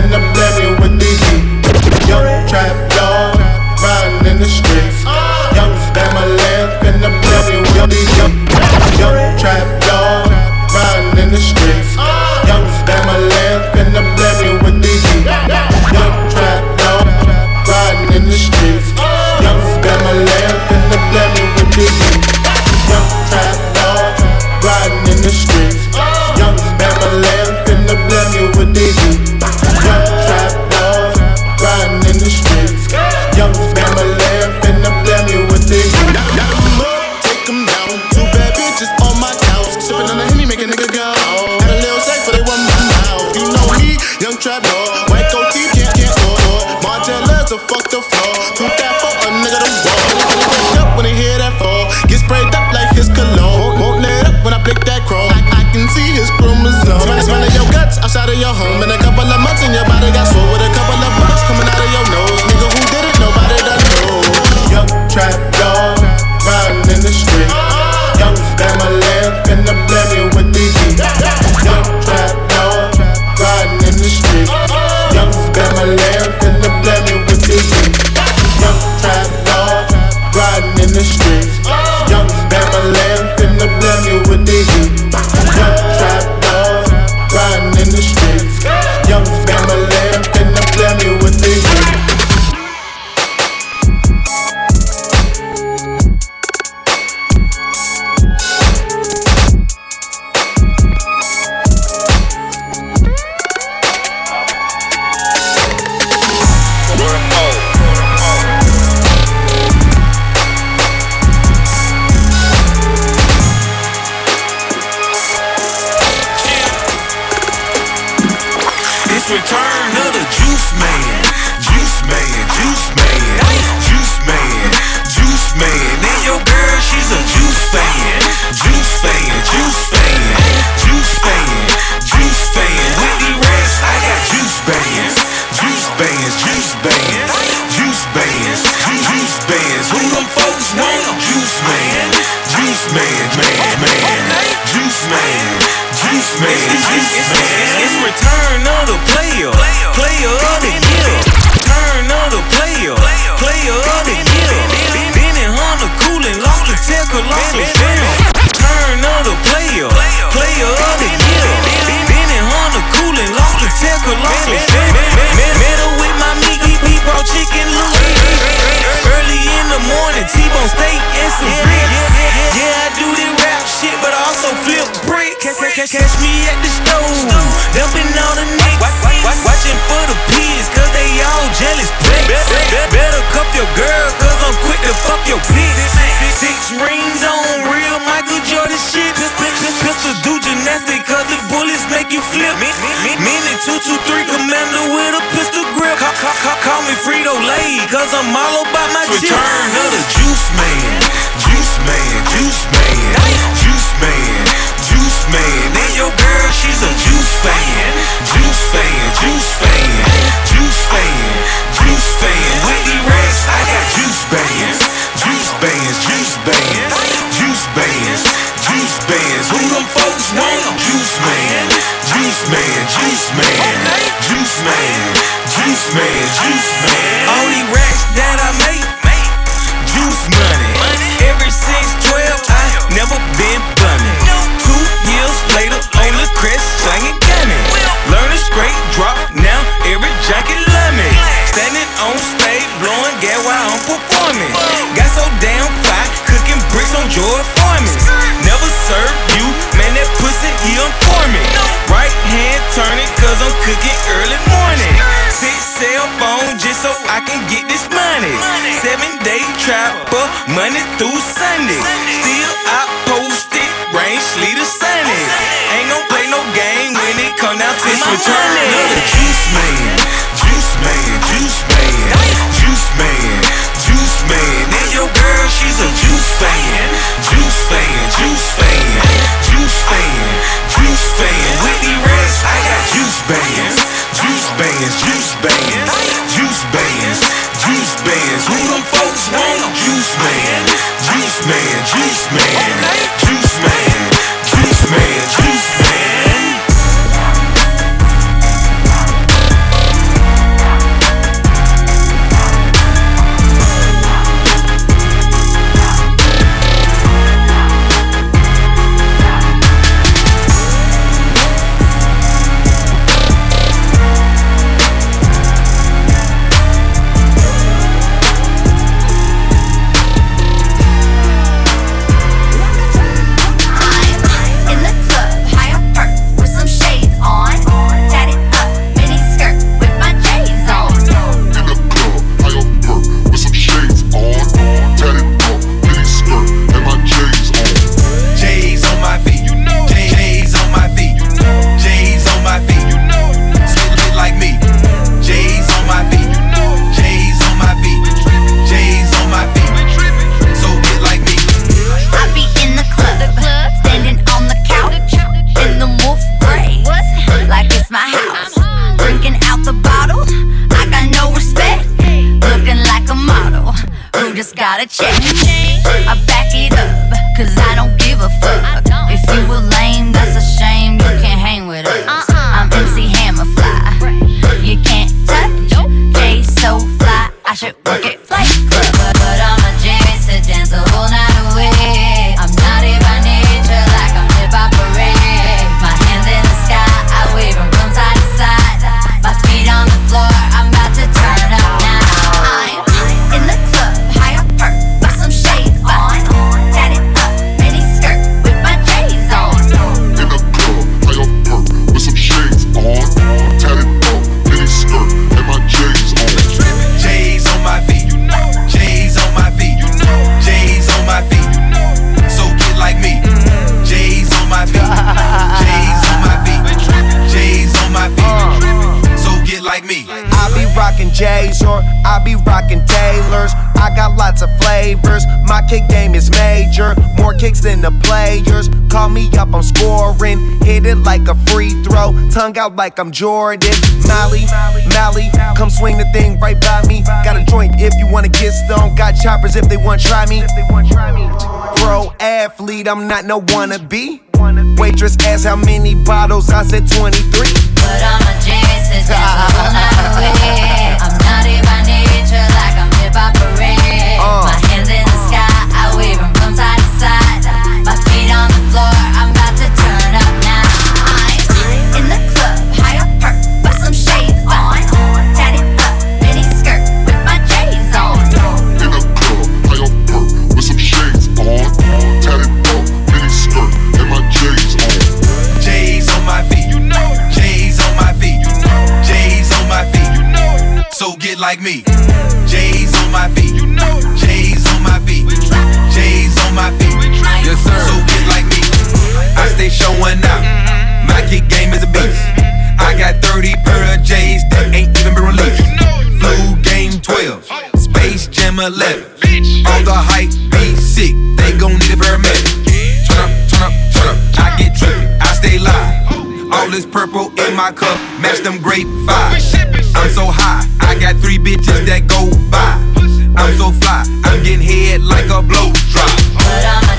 Speaker 18: outside of your home. In
Speaker 13: Cause I'm all about my chips. Return of the juice man, juice man, juice man, juice man, juice man. And your girl, she's a juice fan, juice fan, juice fan. Monday through Sunday.
Speaker 7: Tongue out like I'm Jordan. Molly, Molly, come swing the thing right by me. Got a joint if you wanna get stoned. Got choppers if they wanna try me. Pro athlete, I'm not no wannabe. Waitress asked how many bottles, I said 23.
Speaker 19: But I'm a genius, it's just a way. Like
Speaker 20: me. J's on my feet, you know. J's on my feet. J's on my feet. Yes sir. So get like me. I stay showing out. My kick game is a beast. I got 30 pair of J's that ain't even been released. Flu game 12, Space Jam 11. All the hype be sick. They gon' need a paramedic. Turn up, turn up, turn up. I get trippy. I stay live. All this purple in my cup, match them grape five. I'm so high, I got three bitches that go by. I'm so fly, I'm getting head like a blow drop.
Speaker 19: But I'm a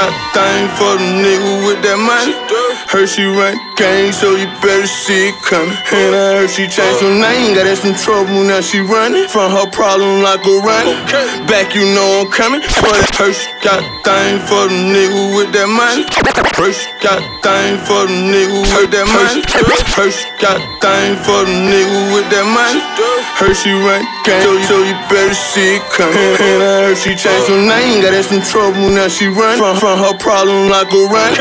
Speaker 19: A
Speaker 15: thing for the nigga with that money. Hershey run game, so you better see it coming. And I heard she changed her name, got in some trouble, now she running from her problem like a running. Back, you know I'm coming. For that Hershey got thing for the nigga with that money. Hershey got thing for the nigga with that money. Hershey got thing for the nigga with that money. Hershey run game, so, so you better see it coming. And I heard she changed her name, got in some trouble, now she running from, from her problem like a run.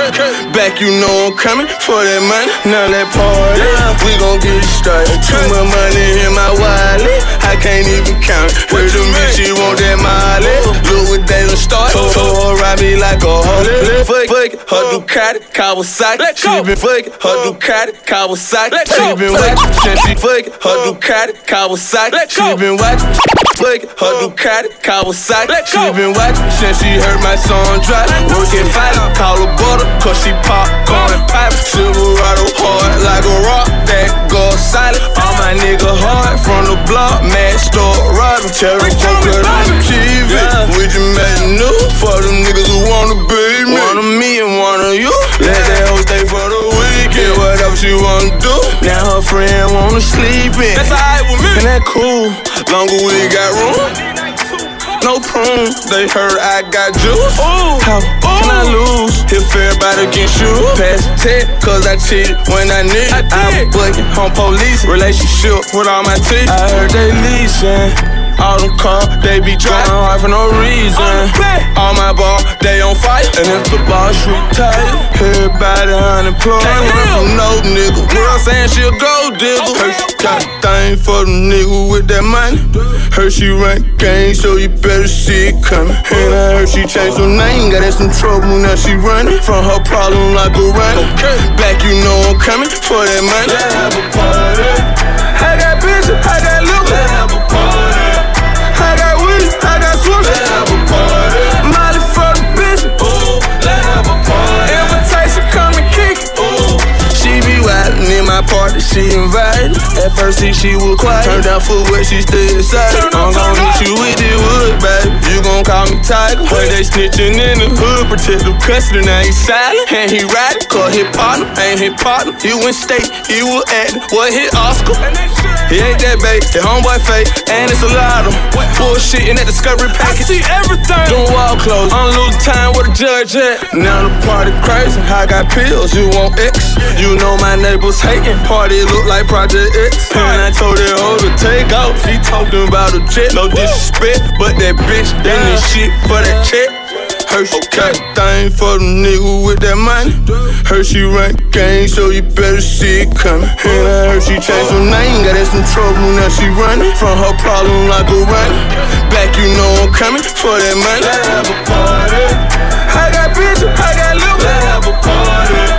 Speaker 15: Back, you know I'm coming for that money. Now that party, we gon' get it started. Too much money in my wallet, I can't even count. Heard the bitch, she want that molly. Look what they done start. Told her ride me like a hoe. Fuck, fuck, her Ducati, Kawasaki. She been fucking her Ducati, Kawasaki. She been watching she fucking her Ducati, Kawasaki. She been watching. Fuck her Ducati, Kawasaki. She been watching since she heard my song drop. Working fight, call her butter, cause she popcorn and pipe. Silverado hard like a rock that goes silent. All my nigga hard from the block, mad store robbing. Cherry Joker on the TV. With your man new for them niggas who wanna be me. One of me and one of you. Let that Whatever she wanna do. Now her friend wanna sleep in. That's alright with me. And that cool. Longer we got room. No prune, they heard I got juice. Ooh, how can I lose if everybody against you? Pass tech, cause I cheated when I need it. I was bucking home police, relationship with all my teeth. I heard they leasing. All them cars, they be driving hard for no reason. All my ball, they on fire. And if the boss retired, everybody unemployed. From no nigga. Girl saying she a gold digger. Hershey got a thing for the nigga with that money. Hershey run game, so you better see it coming. And I heard she changed her name, got in some trouble, now she running from her problem like a runner. Back, you know I'm coming for that money. Let's have a party. I got bitches, I got Ooh, she be wildin' in my my party, she invited. At first, see, she was quiet. Turned down for what she stay inside. I'm gon' hit you with the wood, baby. You gon' call me Tiger. Heard they snitching in the hood, protect the custody. Now he silent, and he riding. Call his partner ain't his partner. He went state, he was acting. What hit Oscar? He ain't that bait, his homeboy fake, and it's a lot of bullshit in that discovery package. I see everything. Doing wall clothes, I'm losing time with a judge at. Now the party crazy, I got pills, you want X. You know my neighbors hating, party look like Project X. And I told that hoe to take off, she talking about a jet, no disrespect, but that bitch, that need shit for that check. Hershey got a thing for the nigga with that money. Hershey rank game, so you better see it coming. And I heard she changed her name, got in some trouble, now she running from her problem like a run. Back, you know I'm coming for that money. Let's have a party. I got bitches, I got loot. Let's have a party.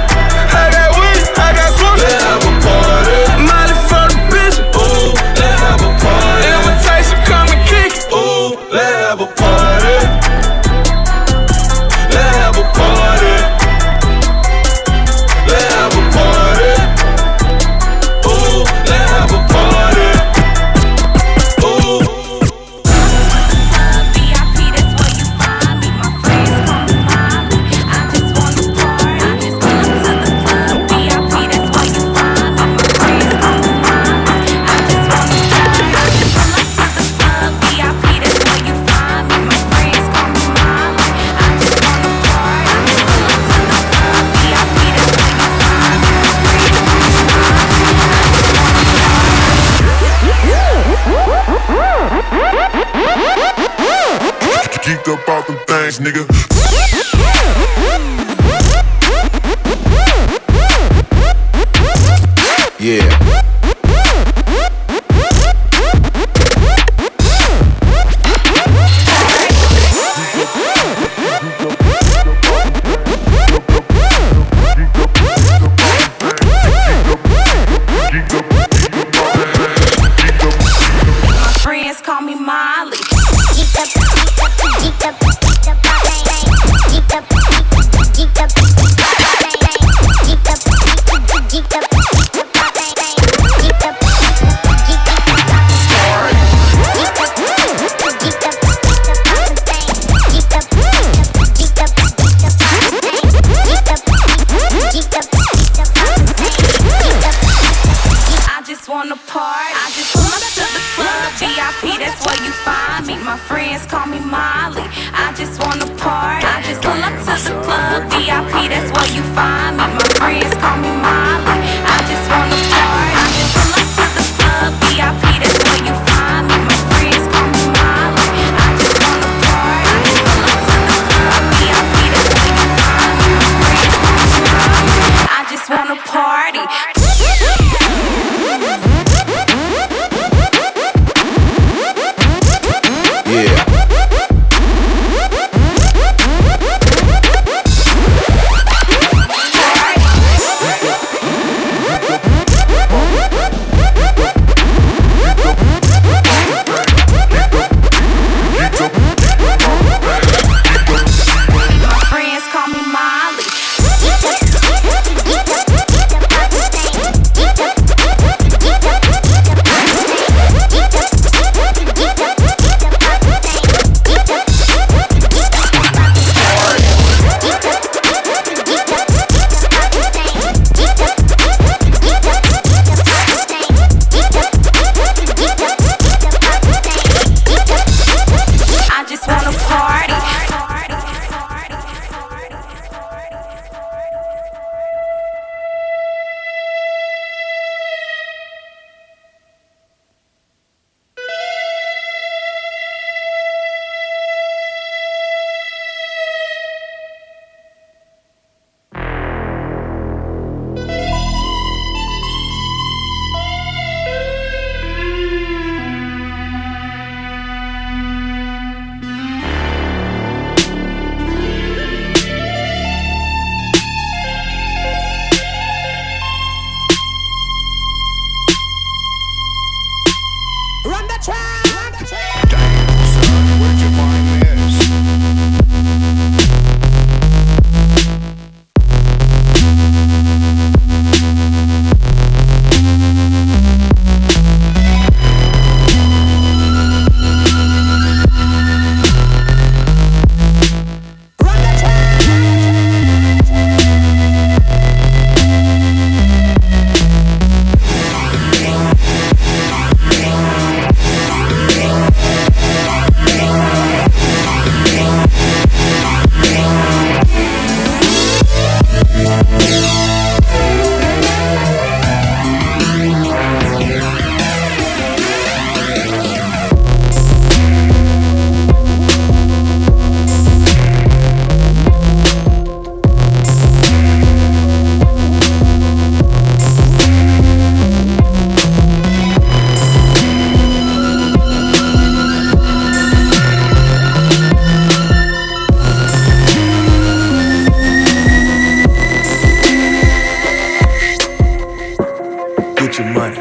Speaker 21: Your money.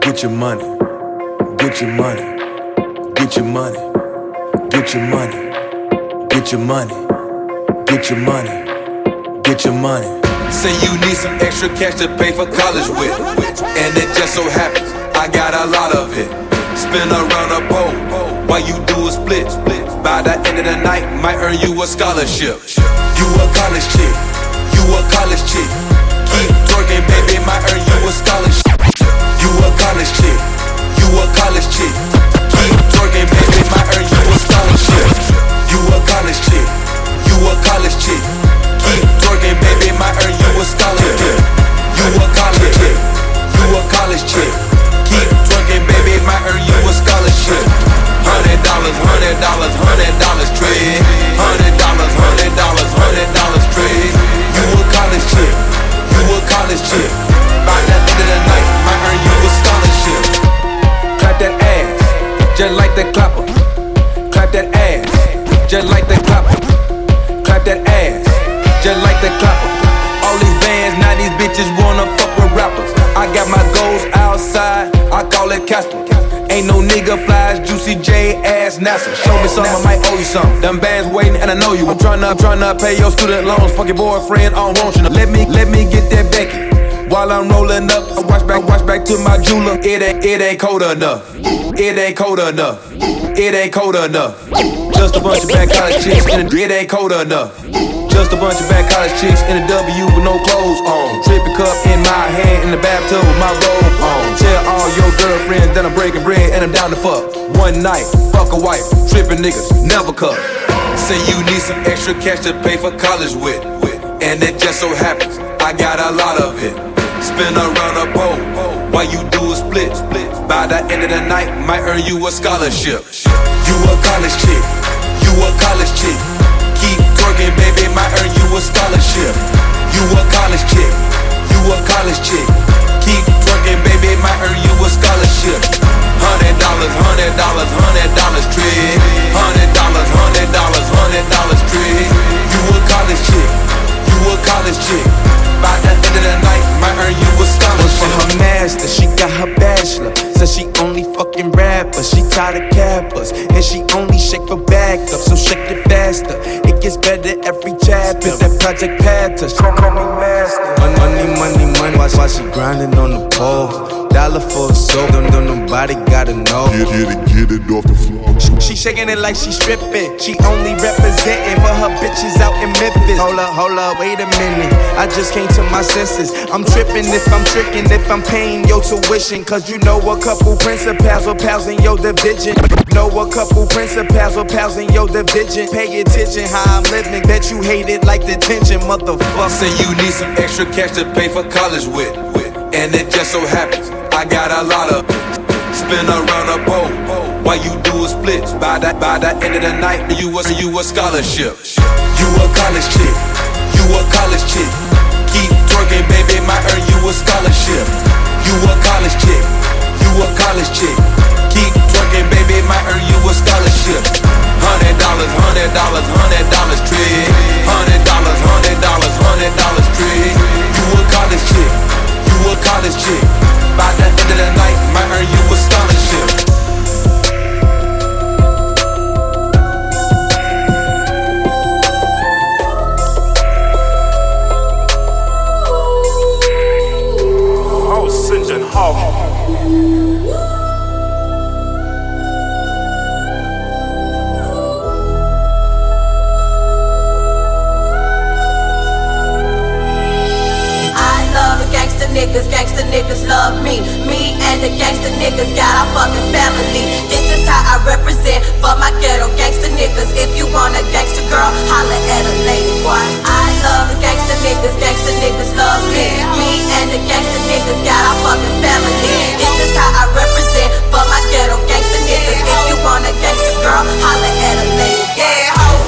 Speaker 21: Get your money. Get your money. Get your money. Get your money. Get your money. Get your money. Get your money.
Speaker 20: Say you need some extra cash to pay for college with. And it just so happens I got a lot of it. Spin around a pole while you do a split. By the end of the night, might earn you a scholarship. You a college chick. You a college chick. Keep twerking, baby, might earn you a scholarship. You a college chick. You a college chick. Keep twerking, baby, might earn you a scholarship. You a college chick. You a college chick. Keep twerking, baby, might earn you a scholarship. You a college chick. You a college chick. Keep twerking, baby, might earn you a scholarship. Hundred dollars, hundred dollars, hundred dollars trade. Hundred dollars, hundred dollars, hundred dollars trade. You a college chick. You a college chick. By the end of the night, might earn you a scholarship. Clap that ass, just like the clapper. Clap that ass, just like the clapper. Clap that ass, just like the clapper. All these bands, now these bitches wanna fuck with rappers. I got my goals outside, I call it Casper. Ain't no nigga flies, Juicy J ass NASA. Show me something, I might owe you something. Them bands waiting, and I know you. I'm tryna, tryna pay your student loans. Fuck your boyfriend, I don't want you. to Let me, let me get that Becky. While I'm rolling up, I watch back, watch back to my jeweler. It ain't, it ain't cold enough. It ain't cold enough. It ain't cold enough. Just a bunch of bad college chicks, and it ain't cold enough. Just a bunch of bad college chicks in a W with no clothes on. Trippy cup in my hand in the bathtub with my robe on. Tell all your girlfriends that I'm breaking bread and I'm down to fuck. One night, fuck a wife, tripping niggas, never cuff. Say you need some extra cash to pay for college with. And it just so happens I got a lot of it. Spin around a pole while you do a split. Split. By the end of the night, might earn you a scholarship. You a college chick, you a college chick. Keep twerking, baby, might earn you a scholarship. You a college chick, you a college chick. Keep twerking, baby, might earn you a scholarship. Hundred dollars, hundred dollars, hundred dollars dollars, hundred dollars, hundred dollars
Speaker 22: project path us, call me master. Money, money, money, why, why she grinding on the pole? Dollar for a soul. don't, don't nobody gotta know.
Speaker 23: Get, get it, get it off the floor.
Speaker 22: She shaking it like she stripping. She only representing for her bitches out in Memphis. Hold up, hold up, wait a minute. I just came to my senses. I'm tripping if I'm tricking, if I'm paying your tuition. Cause you know a couple principals or pals in your division. Know a couple principals or pals in your division. Pay attention how I'm living. Bet you hate it like detention, motherfucker.
Speaker 20: Say you need some extra cash to pay for college with. And it just so happens I got a lot of spin around a pole while you do a split. By the, by the end of the night, you a, you a scholarship. You a college chick, you a college chick. Keep twerking, baby, might earn you a scholarship. You a college chick, you a college chick. Keep twerking, baby, might earn you a scholarship. Hundred dollars, hundred dollars, hundred dollars trade. Hundred dollars, hundred dollars, hundred dollars trade. You a college chick, you a college chick. By the end of the night, might earn you a scholarship.
Speaker 24: Niggas, niggas love me. Me and the gangster niggas got our fucking family. This is how I represent for my ghetto gangster niggas. If you want a gangster girl, holla at a lady boy. I love the gangster niggas, gangster niggas love me. Me and the gangster niggas got our fucking family. This is how I represent for my ghetto gangster niggas. If you want a gangster girl, holla at a lady. Yeah, ho.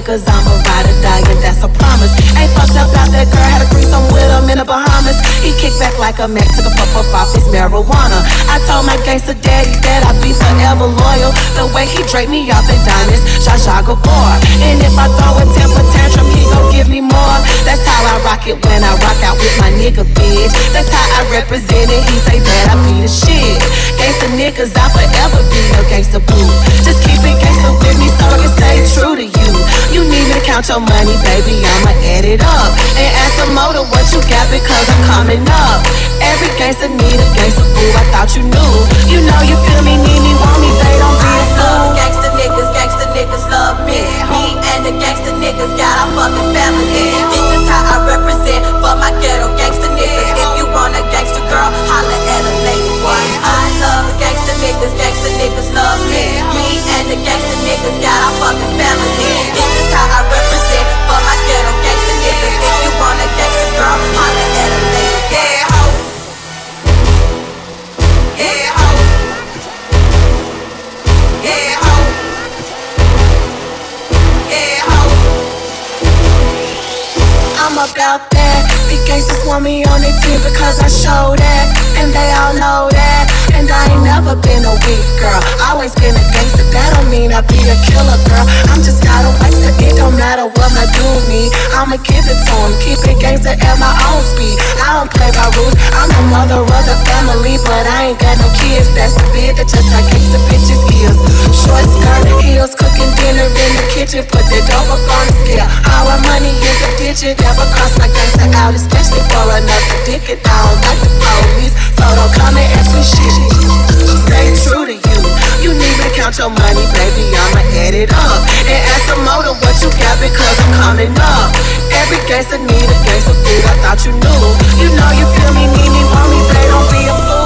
Speaker 25: My I'm a ride or die, and that's a promise. Ain't fucked up out that girl, had a threesome with him in the Bahamas. He kicked back like a Mac, took a puff up off his marijuana. I told my gangster daddy that I'd be forever loyal. The way he draped me off in diamonds, Zsa Zsa Gabor. And if I throw a temper tantrum, he gon' give me more. That's how I rock it when I rock out with my nigga, bitch. That's how I represent it, he say that I be the shit. Gangsta niggas, I forever be no gangsta boo. Just keep it gangsta with me so I can stay true to you. You need me to count your money, baby, I'ma add it up. And ask more to what you got because I'm coming up. Every gangsta need a gangsta boo, I thought you knew. You know you feel me, need me, want me, they don't be a fool. Gangsta niggas, gangsta niggas love me. Me and the gangsta niggas got our fucking family. This is how I represent for my ghetto gangsta niggas. Want a gangsta girl, holla at a lady boy. I love gangsta niggas, gangsta niggas love me. Me and the gangsta niggas got our fucking family. This is how I represent for my ghetto gangsta niggas. If you want a gangsta girl, holla at a lady. Gangsters want me on their team because I show that. And they all know that. And I ain't never been a weak girl. Always been a gangster. That don't mean I be a killer girl. I'm just not a waster. It don't matter what my dude need. I'ma give it to him. Keep it gangster at my own speed. I don't play by rules. I'm the mother of the family, but I ain't got no kids. That's the bid that just like gangster bitches is. Short skirt, heels, dinner in the kitchen. Put the dope up on the scale. Our money is a digit. Never cost my gangster out, especially for another. And I don't like the police, so don't come and ask me shit. Stay true to you. You need to count your money, baby. I'ma add it up and ask more to what you got because I'm coming up. Every gangster need a gangster food. I thought you knew. You know you feel me, need me, want me, play, don't be a fool.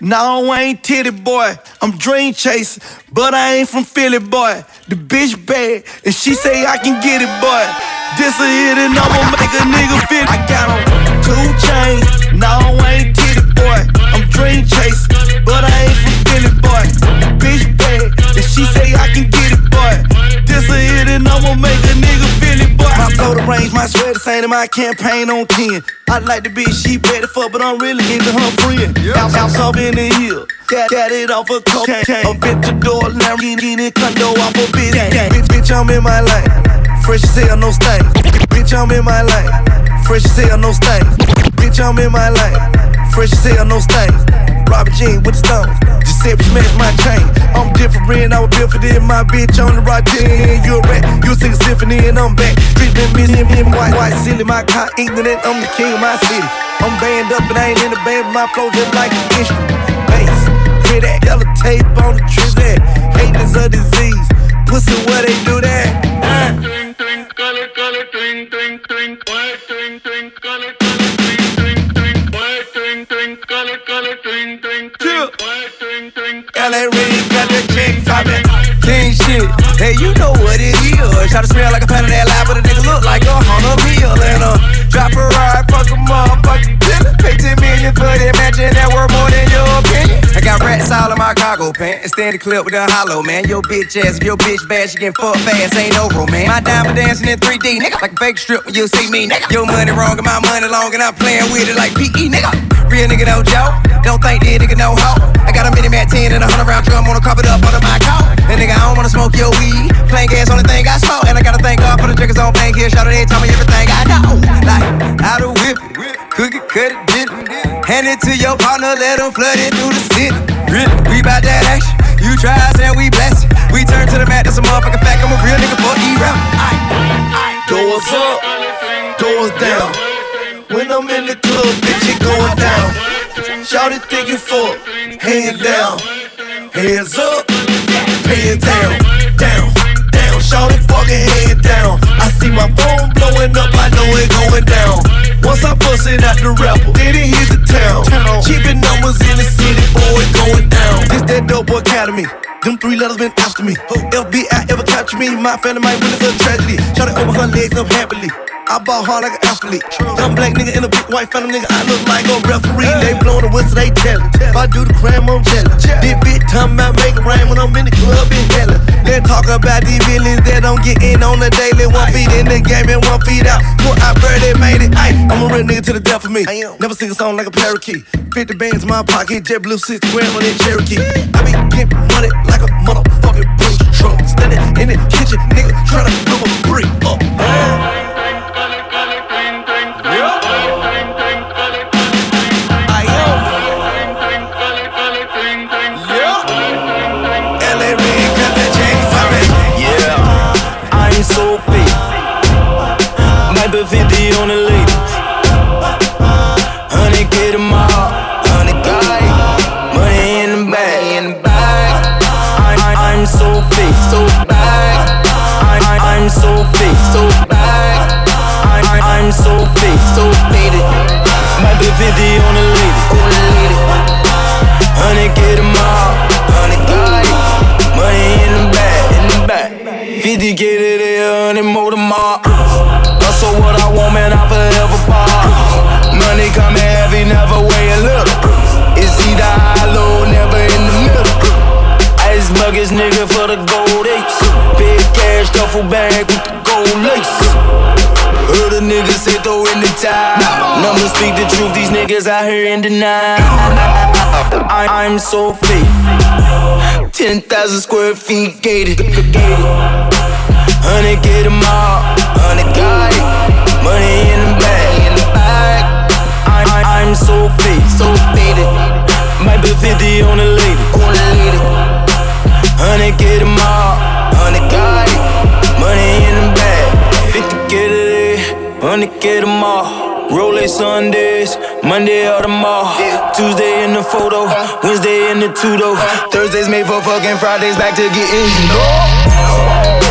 Speaker 26: No, I ain't Tity Boi. I'm dream chase, but I ain't from Philly boy. The bitch bad, and she say I can get it boy. This a hit and I'ma make a nigga feel. It. I got on two chains, no, I ain't Tity Boi. I'm dream chase, but I ain't from Philly boy. The Bitch bad, and she say I can get it boy. This a hit and I'ma make a nigga feel. My blow the range, my sweater the to my campaign on 10. I like the bitch she better for, but I'm really into her friend. House, house up in the hill. Got, got it off a cocaine. Aventador, Lamborghini, condo off a bitch. Bitch, bitch, I'm in my lane. Fresh as hell, no stain. Bitch, I'm in my lane. Fresh as hell, no stain. Bitch, I'm in my lane. Fresh as hell, no stain. Robert Jean with the stones. Giuseppe smash my chain. I'm different, I was built for this. My bitch on the rock chain. You a rat, you sing a symphony, and I'm back. Been missing him, white, white, silly. My car ignorant, I'm the king of my city. I'm banned up and I ain't in the band, my flow just like an instrument. Bass, hear that yellow tape on the that. Hate is a disease. Pussy, where they do that? Uh. LA Reid got the king poppin'. King shit. Hey, you know what it is. Try to smell like a pound of that lie, but a nigga look like a meal. And uh, drop a ride, fuck a motherfucking killer. Pay 10 million for that mansion that worth more than your
Speaker 27: pants. Stand the clip with a hollow, man. Your bitch ass, if your bitch bad, she get fucked fast. Ain't no romance. My diamond dancing in 3D, nigga. Like a fake strip when you see me, nigga. Your money wrong and my money long, and I'm playing with it like PE, nigga. Real nigga, no joke. Don't think this nigga no hoe. I got a mini MAC 10 and a 100 round drum on the carpet up under my coat. And nigga, I don't wanna smoke your weed. Plain gas, only thing I smoke. And I gotta thank God for the drinkers on bank here. Shout out, they tell me everything I know. Like, how to whip it, cook it, cut it, dip it. Hand it to your partner, let him flood it through the city. We bout that action. You try, and we bless it. We turn to the mat, that's a motherfucking fact. I'm a real nigga for E-rap.
Speaker 26: Doors up, doors down. When I'm in the club, bitch, it going down. Shout it, think you fuck, hands down. Hands up, hands down, down, down. Shout it, fucking head down. I see my phone blowing up, I know it going down. Once I bust it out the rapper, then it hit the town. Keeping numbers in the city, boy, going down. This that dope boy academy. Them three letters been after me. FBI ever capture me? My family might witness a tragedy. Shot it over her legs up happily. I ball hard like an athlete. Young black nigga in a big white family nigga. I look like a referee. They blowing the whistle, they tellin'. If I do the crime, I'm jealous. This bitch talking about make it rain when I'm in the club in hella. They talk about these villains that don't get in on the daily. One feet in the game and one feet out. Put out birthday made it. Ay, I'm a real nigga to the death of me. Never sing a song like a parakeet. 50 bands in my pocket, jet blue 60 grand on that Cherokee. I be getting money like a motherfucking push truck. Standing in the kitchen, nigga, tryna blow a brick up.
Speaker 28: I'm so big. Might be 50 on the ladies. Honey, get them all. Honey, guy. Money in the bag. In the bag. I'm, I'm, so big, so bag. I'm, I'm, so big, so bag. I'm, I'm, so big, so faded. Nigga, for the gold ace. Big cash, duffel bag with the gold lace. Heard a nigga say throw in the towel. Numbers speak the truth, these niggas out here in denial. I'm so fake. 10,000 square feet gated. Honey, get them all. Honey, got it. Money in the bag. I'm so fake, so faded. Might be 50 on the lady. On the lady. Honey, get them all. Honey, got it. Money in the bag. 50 get it. Honey, get them all. Rolex Sundays, Monday out the mall. Tuesday in the photo, Wednesday in the tudo. Thursdays made for fucking Fridays back to getting you oh. know.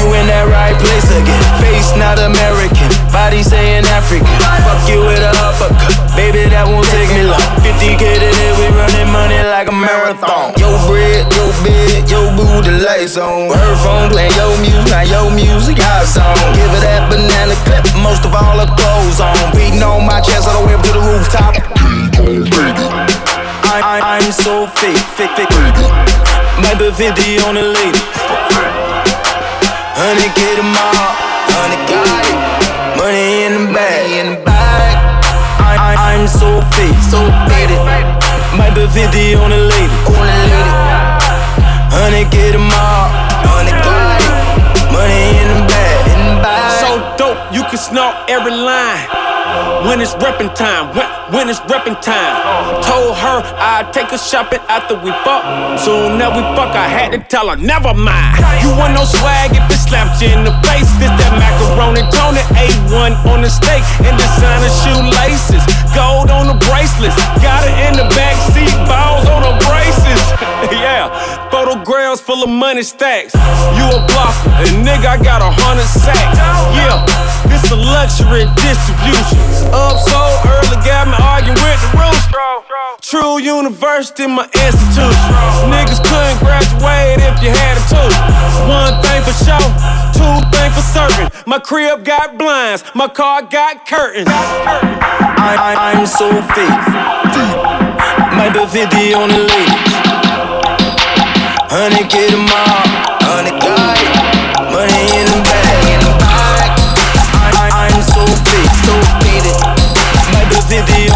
Speaker 28: You in that right place again. Face not American, body saying African. Fuck you with a uppercut, baby that won't take me long. 50k today, we running money like a marathon. Yo bread, yo bed, yo boo, the lights on. Her phone playing yo music, now yo music, hot song. Give her that banana clip, most of all her clothes on. Beating on my chest all the way up to the rooftop. I, I'm so fake, fake, fake. Might be 50 on the lady. Honey, get them all. Honey, got it. Bag. In bag. I, I, I'm so fake, so faded. Might be 50 on the lady. Lady. Honey, get them all. Honey. Money in the bag. In the bag.
Speaker 29: So dope, you can snort every line. When it's reppin' time, when, when it's reppin' time. Told her I'd take her shopping after we fuck. Soon as we fuck, I had to tell her, never mind. You want no swag if it slaps you in the face. This that macaroni Tony A1 on the steak and designer shoelaces. Gold on the bracelets, got it in the back seat, balls on the braces. yeah, photographs full of money stacks. You a blocker, and nigga, I got a hundred sacks. Yeah, luxury distribution. Up so early, got me arguing with the rooster. True university, my institution. Niggas couldn't graduate if you had a two. One thing for sure, two things for certain. My crib got blinds, my car got curtains.
Speaker 28: I, I, I'm so fake. Be 50 on the.
Speaker 23: Honey, get them. Honey, got it.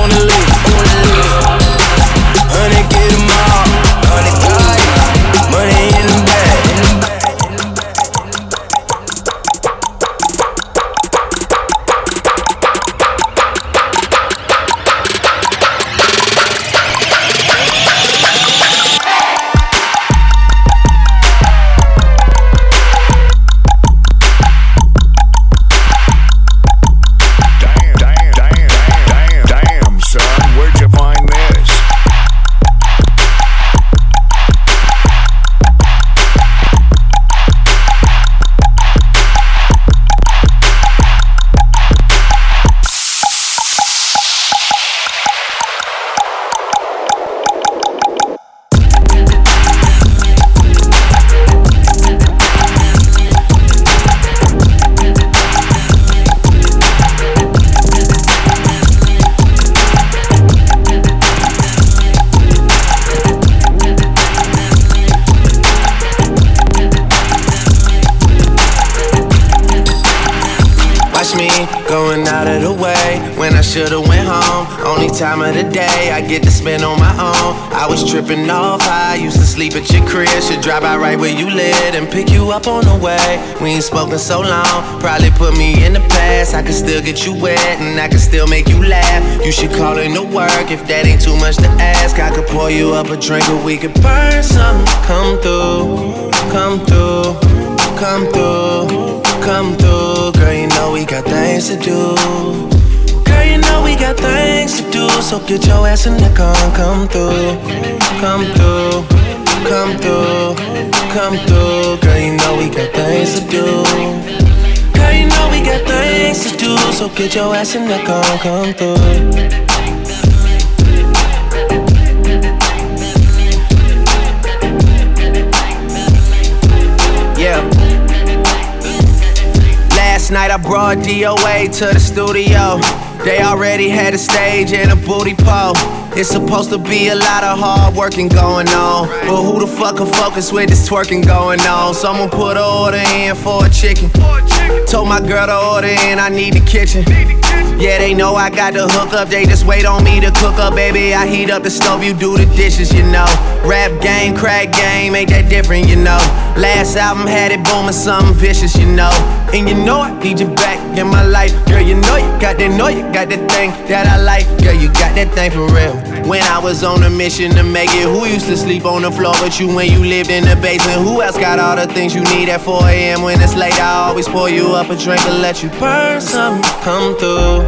Speaker 23: On the list. Honey, get
Speaker 7: We ain't spoken so long, probably put me in the past. I could still get you wet and I could still make you laugh. You should call in to work if that ain't too much to ask. I could pour you up a drink or we could burn some. Come through, come through, come through, come through. Girl, you know we got things to do. Girl, you know we got things to do. So get your ass in the car and come through, come through, come through, come through. Girl, you know we got things to do. Girl, you know we got things to do. So get your ass in the car come through. Yeah. Last night I brought DOA to the studio. They already had a stage and a booty pole. It's supposed to be a lot of hard working going on. But who the fuck can focus with this twerking going on? Someone put an order in for a chicken. Told my girl to order in, I need the kitchen. Yeah, they know I got the hook up, they just wait on me to cook up, baby. I heat up the stove, you do the dishes, you know. Rap game, crack game, ain't that different, you know. Last album had it booming, something vicious, you know. And you know I need you back in my life, girl. You know you got that, know you got that thing that I like, girl. You got that thing for real. When I was on a mission to make it, who used to sleep on the floor but you when you lived in the basement? Who else got all the things you need at 4 a.m. when it's late? I always pour you up a drink and let you burn something. Come through,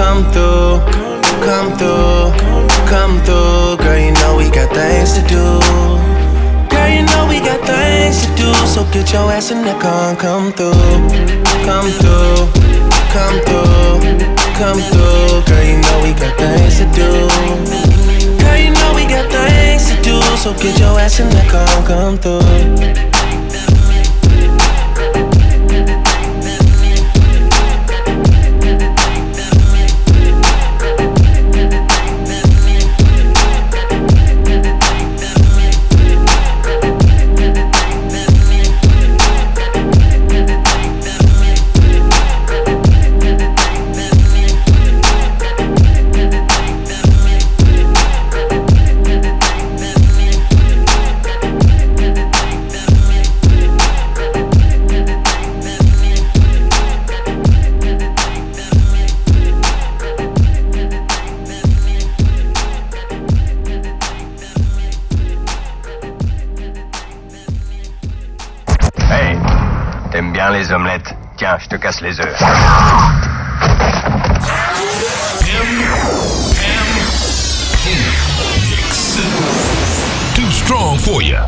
Speaker 7: come through, come through, come through. Girl, you know we got things to do. Girl, you know we got things to do. So get your ass in the car come through, come through, come through, come through. Girl, you know we got things to do. Girl, you know we got things to do. So get your ass in the car come through.
Speaker 3: Casse les œufs.
Speaker 30: Too strong for you.